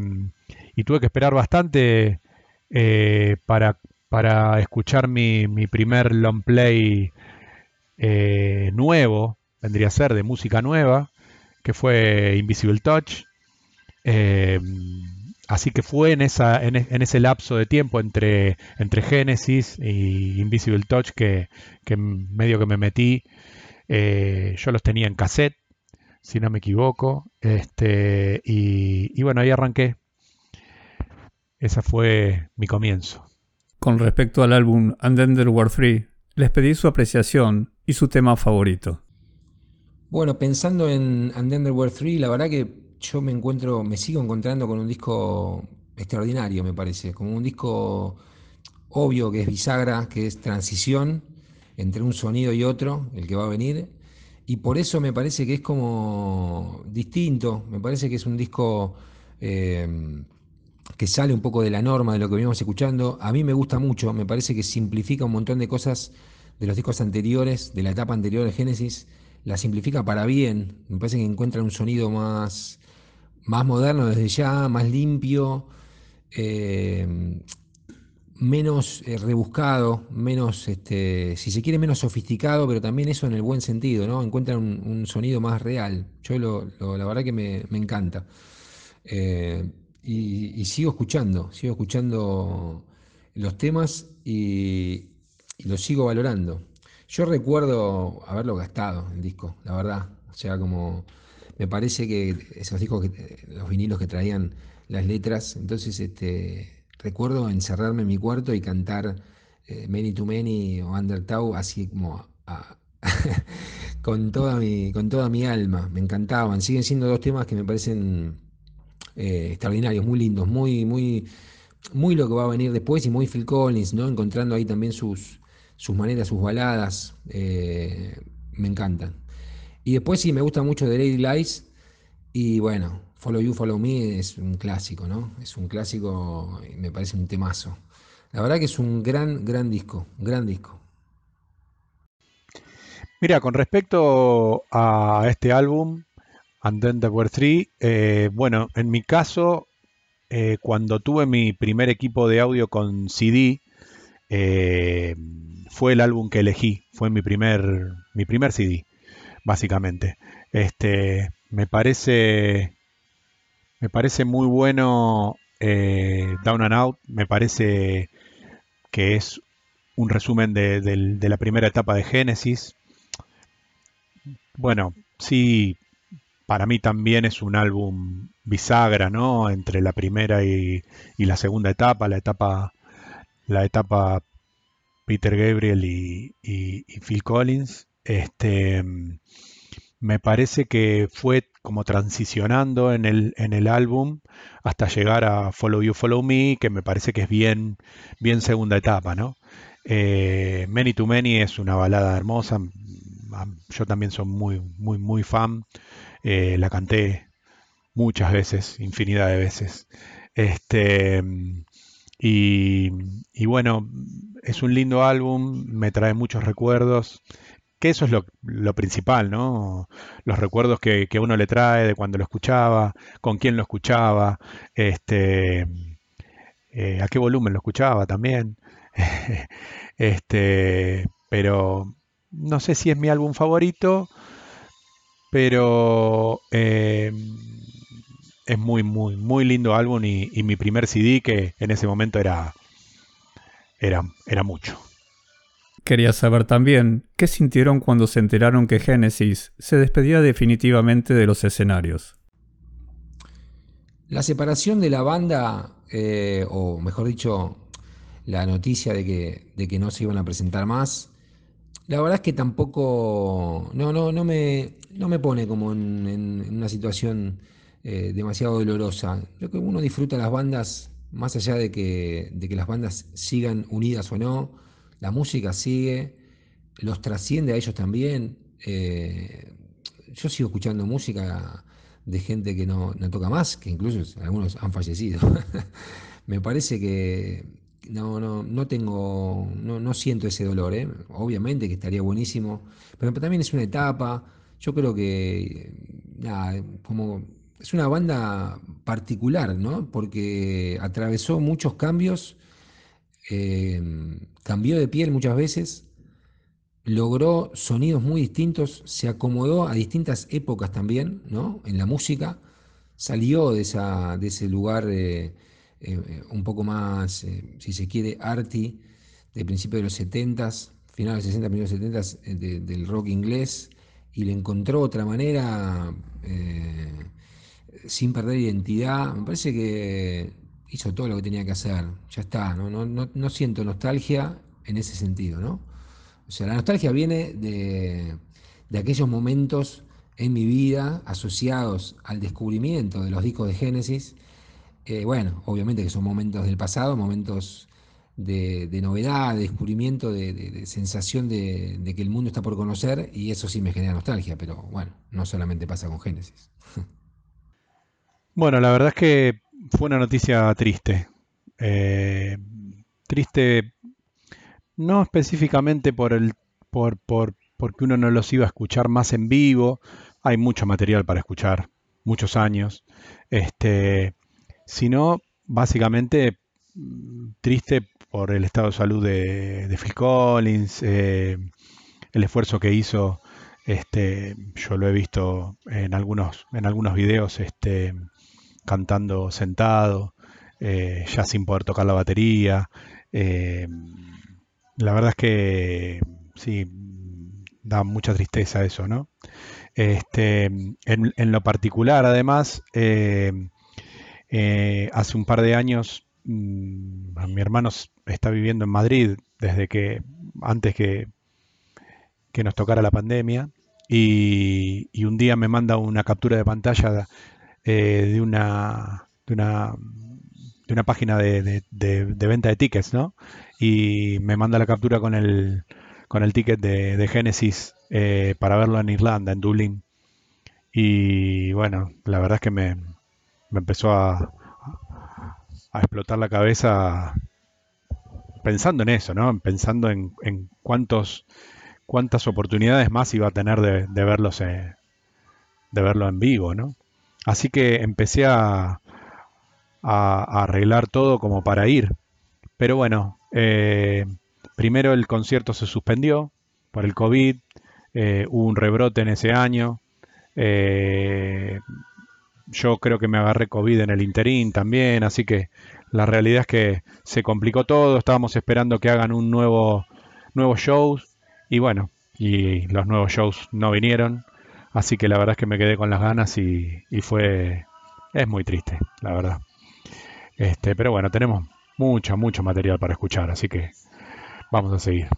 y tuve que esperar bastante para para escuchar mi, mi primer long play eh, nuevo, vendría a ser de música nueva, que fue Invisible Touch. Así que fue en, esa, en, ese lapso de tiempo entre, entre Genesis y Invisible Touch que, que medio que me metí. Eh, yo los tenía en cassette, si no me equivoco. Este, y, y bueno, ahí arranqué. Ese fue mi comienzo. Con respecto al álbum And War 3, les pedí su apreciación y su tema favorito. Bueno, pensando en And War 3, la verdad que yo me encuentro, me sigo encontrando con un disco extraordinario, me parece, como un disco obvio que es bisagra, que es transición entre un sonido y otro, el que va a venir, y por eso me parece que es como distinto, me parece que es un disco eh, que sale un poco de la norma de lo que venimos escuchando. A mí me gusta mucho, me parece que simplifica un montón de cosas de los discos anteriores, de la etapa anterior de Génesis, la simplifica para bien. Me parece que encuentra un sonido más, más moderno desde ya, más limpio, eh, menos eh, rebuscado, menos, este, si se quiere, menos sofisticado, pero también eso en el buen sentido, ¿no? Encuentra un, sonido más real. Yo lo, la verdad que me, encanta. Eh, y, sigo escuchando, sigo escuchando los temas y, los sigo valorando. Yo recuerdo haberlo gastado el disco, la verdad. O sea, como me parece que esos discos, que, los vinilos que traían las letras, entonces este, recuerdo encerrarme en mi cuarto y cantar eh, Many to Many o Undertow así como con, toda mi, con toda mi alma. Me encantaban. Siguen siendo dos temas que me parecen eh, extraordinarios, muy lindos, muy, muy, muy lo que va a venir después y muy Phil Collins, ¿no? Encontrando ahí también sus, sus maneras, sus baladas, eh, me encantan. Y después sí, me gusta mucho The Lady Lies y bueno, Follow You, Follow Me es un clásico, ¿no? Es un clásico, me parece un temazo. La verdad que es un gran, gran disco, gran disco. Mira, con respecto a este álbum, And then there were three. Eh, bueno, en mi caso, eh, cuando tuve mi primer equipo de audio con CD, eh, fue el álbum que elegí, fue mi primer, mi primer CD, básicamente. Este, me parece, me parece muy bueno Down and Out, me parece que es un resumen de, la primera etapa de Genesis. Bueno, sí, para mí también es un álbum bisagra, ¿no? Entre la primera y, la segunda etapa, la etapa, la etapa Peter Gabriel y, Phil Collins. Este, me parece que fue como transicionando en el, en el álbum hasta llegar a Follow You, Follow Me, que me parece que es bien, bien segunda etapa, ¿no? Eh, Many to Many es una balada hermosa. Yo también soy muy, muy, muy fan. Eh, la canté muchas veces, infinidad de veces. Este, y, bueno, es un lindo álbum, me trae muchos recuerdos, que eso es lo, principal, ¿no? Los recuerdos que, uno le trae de cuando lo escuchaba, con quién lo escuchaba, este, eh, a qué volumen lo escuchaba también. este, pero no sé si es mi álbum favorito, pero eh, es muy, muy, muy lindo álbum y, mi primer CD que en ese momento era, era, era mucho. Quería saber también qué sintieron cuando se enteraron que Genesis se despedía definitivamente de los escenarios. La separación de la banda, eh, o mejor dicho, la noticia de que, de que no se iban a presentar más, la verdad es que tampoco, no, no, no, me, no me pone como en, en una situación eh, demasiado dolorosa. Lo que uno disfruta las bandas, más allá de que, de que las bandas sigan unidas o no, la música sigue, los trasciende a ellos también. Eh, yo sigo escuchando música de gente que no, toca más, que incluso algunos han fallecido. Me parece que no, no, no tengo, no, no siento ese dolor, ¿eh? obviamente que estaría buenísimo, pero también es una etapa, yo creo que, nada, como es una banda particular, ¿no? Porque atravesó muchos cambios, eh, cambió de piel muchas veces, logró sonidos muy distintos, se acomodó a distintas épocas también, ¿no? En la música, salió de, esa, de ese lugar eh, eh, un poco más, si se quiere, arty, de principios de los 70s, finales de los 60, primeros 70s, del rock inglés, y le encontró otra manera sin perder identidad. Me parece que hizo todo lo que tenía que hacer. Ya está, no, no, no, siento nostalgia en ese sentido, ¿no? O sea, la nostalgia viene de, de aquellos momentos en mi vida asociados al descubrimiento de los discos de Génesis. Eh, bueno, obviamente que son momentos del pasado, momentos de, novedad, de descubrimiento, de, sensación de, de, que el mundo está por conocer, y eso sí me genera nostalgia, pero bueno, no solamente pasa con Génesis. Bueno, la verdad es que fue una noticia triste. Eh, triste no específicamente por el por, por, porque uno no los iba a escuchar más en vivo. Hay mucho material para escuchar, muchos años. Este, sino básicamente triste por el estado de salud de, Phil Collins, eh, el esfuerzo que hizo. Este, yo lo he visto en algunos, en algunos videos. Este, cantando sentado, eh, ya sin poder tocar la batería. Eh, la verdad es que sí, da mucha tristeza eso, ¿no? Este, en, lo particular, además, eh, hace un par de años, mm, mi hermano está viviendo en Madrid desde que, antes que, que nos tocara la pandemia, y, y, un día me manda una captura de pantalla eh, de, una, de, una, de una página de, de, venta de tickets, ¿no? Y me manda la captura con el, con el ticket de, Genesis eh, para verlo en Irlanda, en Dublín. Y bueno, la verdad es que me, me empezó a, a explotar la cabeza pensando en eso, ¿no? Pensando en, en cuántos cuántas oportunidades más iba a tener de, de verlos eh, de verlo en vivo, ¿no? Así que empecé a, arreglar todo como para ir. Pero bueno, eh, primero el concierto se suspendió por el COVID, eh, hubo un rebrote en ese año. Eh, yo creo que me agarré COVID en el interín también, así que la realidad es que se complicó todo, estábamos esperando que hagan un nuevo nuevos shows y bueno, y los nuevos shows no vinieron. Así que la verdad es que me quedé con las ganas y, fue... Es muy triste, la verdad. Este, pero bueno, tenemos mucho, mucho material para escuchar, así que vamos a seguir.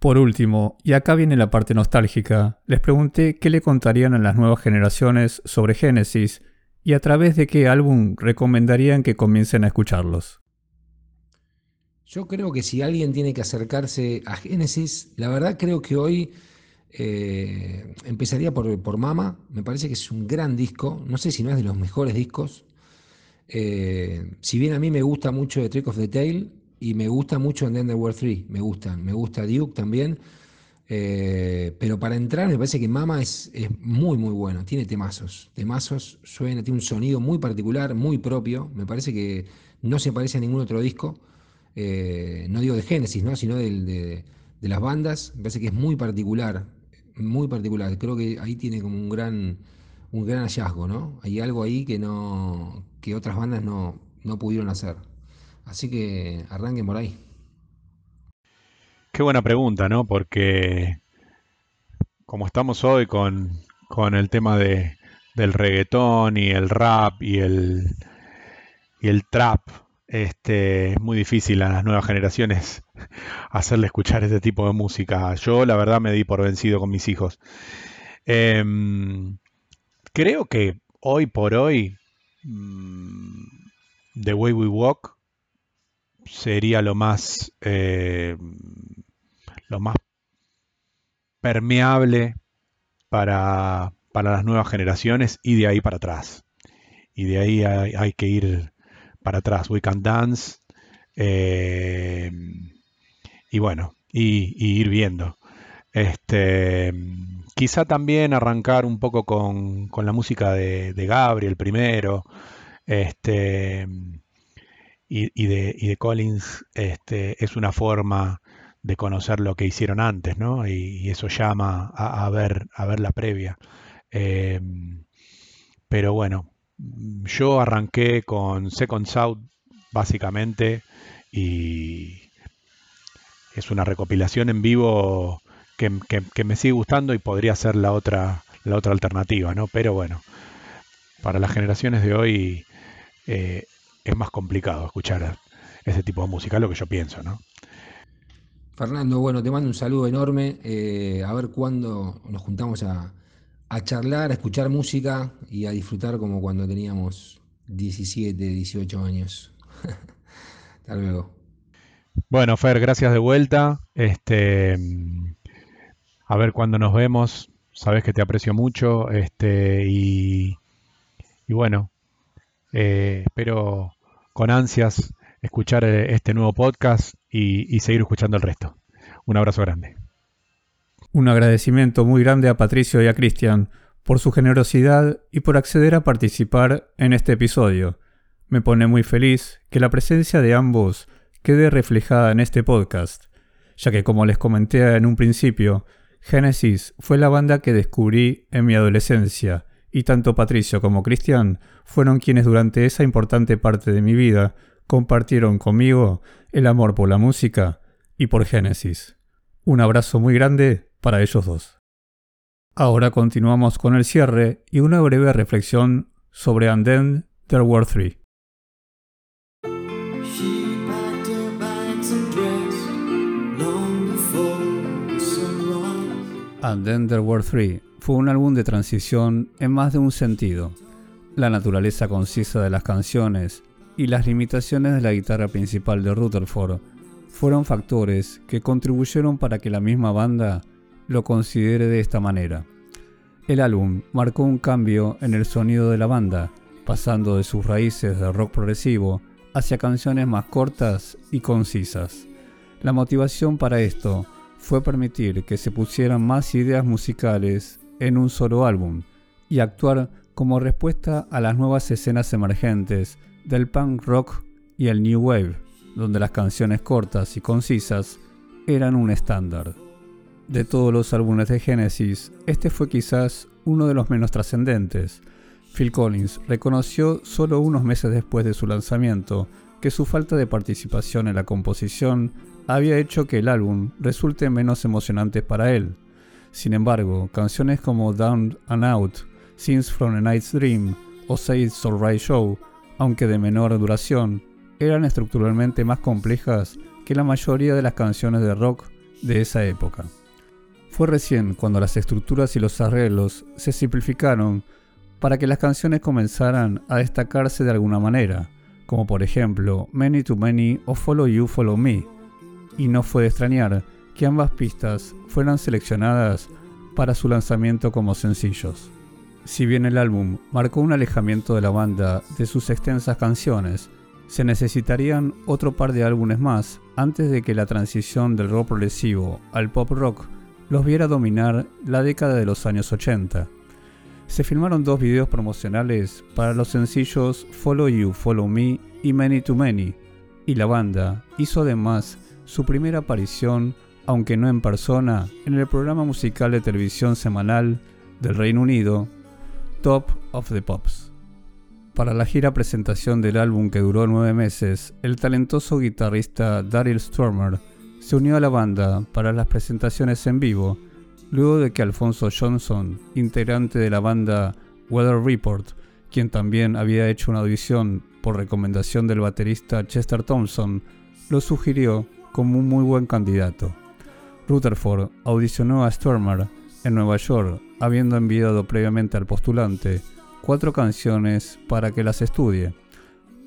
Por último, y acá viene la parte nostálgica, les pregunté qué le contarían a las nuevas generaciones sobre Genesis y a través de qué álbum recomendarían que comiencen a escucharlos. Yo creo que si alguien tiene que acercarse a Genesis, la verdad creo que hoy eh, empezaría por, Mama, me parece que es un gran disco, no sé si no es de los mejores discos. Eh, si bien a mí me gusta mucho The Trick of the Tail y me gusta mucho And the World 3, me gusta, me gusta Duke también. Eh, pero para entrar me parece que Mama es, muy muy bueno, tiene temazos, temazos, suena, tiene un sonido muy particular, muy propio, me parece que no se parece a ningún otro disco, no digo de Genesis, ¿no? sino de, de las bandas, me parece que es muy particular, muy particular. Creo que ahí tiene como un gran, un gran hallazgo, ¿no? Hay algo ahí que no, que otras bandas no, pudieron hacer. Así que arranquen por ahí. qué buena pregunta, ¿no? Porque como estamos hoy con, con el tema de, del reggaetón y el rap y el, y el trap, este, es muy difícil a las nuevas generaciones hacerle escuchar ese tipo de música. Yo la verdad me di por vencido con mis hijos. Em, creo que hoy por hoy mm, The Way We Walk sería lo más eh, lo más permeable para, para, las nuevas generaciones y de ahí para atrás. Y de ahí hay que ir para atrás. We Can Dance. Eh, y bueno, y, ir viendo. Este, quizá también arrancar un poco con, con la música de, de, Gabriel primero. Este, y, de, y de Collins este, es una forma de conocer lo que hicieron antes, ¿no? Y, eso llama a, a, ver, a ver la previa. Eh, pero bueno, yo arranqué con Second South básicamente y es una recopilación en vivo que, me sigue gustando y podría ser la otra, la otra alternativa, ¿no? Pero bueno, para las generaciones de hoy eh, es más complicado escuchar ese tipo de música, lo que yo pienso, ¿no? Fernando, bueno, te mando un saludo enorme. Eh, a ver cuándo nos juntamos a, a charlar, a escuchar música y a disfrutar como cuando teníamos 17, 18 años. Hasta luego. Bueno, Fer, gracias de vuelta. Este, a ver cuándo nos vemos. Sabes que te aprecio mucho. Este, y, y bueno, eh, espero con ansias escuchar eh, este nuevo podcast y, y seguir escuchando el resto. Un abrazo grande. Un agradecimiento muy grande a Patricio y a Cristian por su generosidad y por acceder a participar en este episodio. Me pone muy feliz que la presencia de ambos quede reflejada en este podcast, ya que como les comenté en un principio, Genesis fue la banda que descubrí en mi adolescencia, y tanto Patricio como Cristian fueron quienes durante esa importante parte de mi vida compartieron conmigo el amor por la música y por Genesis. Un abrazo muy grande para ellos dos. Ahora continuamos con el cierre y una breve reflexión sobre And Then There Were Three. And Then There Were Three fue un álbum de transición en más de un sentido. La naturaleza concisa de las canciones y las limitaciones de la guitarra principal de Rutherford fueron factores que contribuyeron para que la misma banda lo considere de esta manera. El álbum marcó un cambio en el sonido de la banda, pasando de sus raíces de rock progresivo hacia canciones más cortas y concisas. La motivación para esto fue permitir que se pusieran más ideas musicales en un solo álbum y actuar como respuesta a las nuevas escenas emergentes del punk rock y el new wave, donde las canciones cortas y concisas eran un estándar. De todos los álbumes de Genesis, este fue quizás uno de los menos trascendentes. Phil Collins reconoció solo unos meses después de su lanzamiento que su falta de participación en la composición había hecho que el álbum resulte menos emocionante para él. Sin embargo, canciones como Down and Out, Scenes from a Night's Dream o Say It's Alright Show, aunque de menor duración, eran estructuralmente más complejas que la mayoría de las canciones de rock de esa época. Fue recién cuando las estructuras y los arreglos se simplificaron para que las canciones comenzaran a destacarse de alguna manera, como por ejemplo Many to Many o Follow You, Follow Me, y no fue de extrañar que ambas pistas fueran seleccionadas para su lanzamiento como sencillos. Si bien el álbum marcó un alejamiento de la banda de sus extensas canciones, se necesitarían otro par de álbumes más antes de que la transición del rock progresivo al pop rock los viera dominar la década de los años 80. Se filmaron dos videos promocionales para los sencillos Follow You, Follow Me y Many to Many, y la banda hizo además su primera aparición, aunque no en persona, en el programa musical de televisión semanal del Reino Unido, Top of the Pops. Para la gira presentación del álbum que duró nueve meses, el talentoso guitarrista Daryl Stormer se unió a la banda para las presentaciones en vivo, luego de que Alfonso Johnson, integrante de la banda Weather Report, quien también había hecho una audición por recomendación del baterista Chester Thompson, lo sugirió como un muy buen candidato. Rutherford audicionó a Stormer en Nueva York, habiendo enviado previamente al postulante cuatro canciones para que las estudie.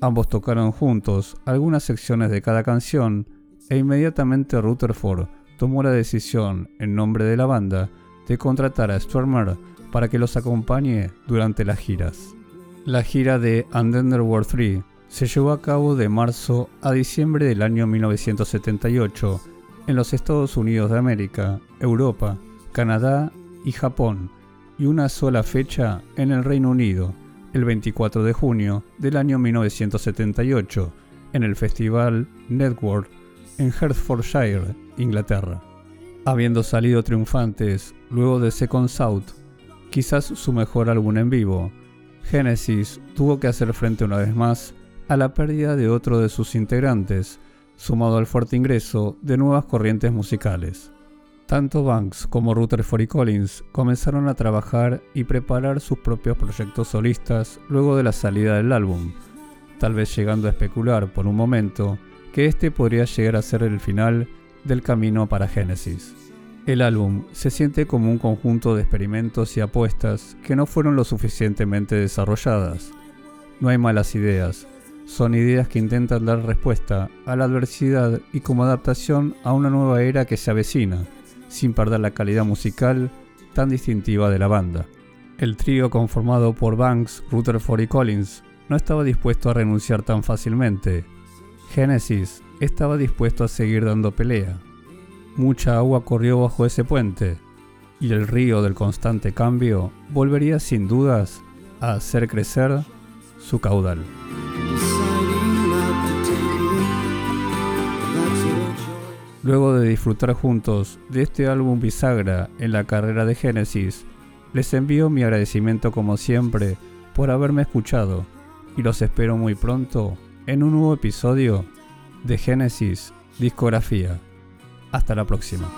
Ambos tocaron juntos algunas secciones de cada canción e inmediatamente Rutherford tomó la decisión, en nombre de la banda, de contratar a Stormer para que los acompañe durante las giras. La gira de And World 3 se llevó a cabo de marzo a diciembre del año 1978 en los Estados Unidos de América, Europa, Canadá y Japón, y una sola fecha en el Reino Unido, el 24 de junio del año 1978, en el festival Network en Hertfordshire, Inglaterra. Habiendo salido triunfantes luego de Second South, quizás su mejor álbum en vivo, Genesis tuvo que hacer frente una vez más a la pérdida de otro de sus integrantes, sumado al fuerte ingreso de nuevas corrientes musicales. Tanto Banks como Rutherford y Collins comenzaron a trabajar y preparar sus propios proyectos solistas luego de la salida del álbum, tal vez llegando a especular por un momento que este podría llegar a ser el final del camino para Genesis. El álbum se siente como un conjunto de experimentos y apuestas que no fueron lo suficientemente desarrolladas. No hay malas ideas, son ideas que intentan dar respuesta a la adversidad y como adaptación a una nueva era que se avecina, sin perder la calidad musical tan distintiva de la banda. El trío conformado por Banks, Rutherford y Collins no estaba dispuesto a renunciar tan fácilmente. Genesis estaba dispuesto a seguir dando pelea, Mucha agua corrió bajo ese puente, y el río del constante cambio volvería sin dudas a hacer crecer su caudal. Luego de disfrutar juntos de este álbum bisagra en la carrera de Genesis, les envío mi agradecimiento como siempre por haberme escuchado y los espero muy pronto en un nuevo episodio de Génesis Discografía. Hasta la próxima.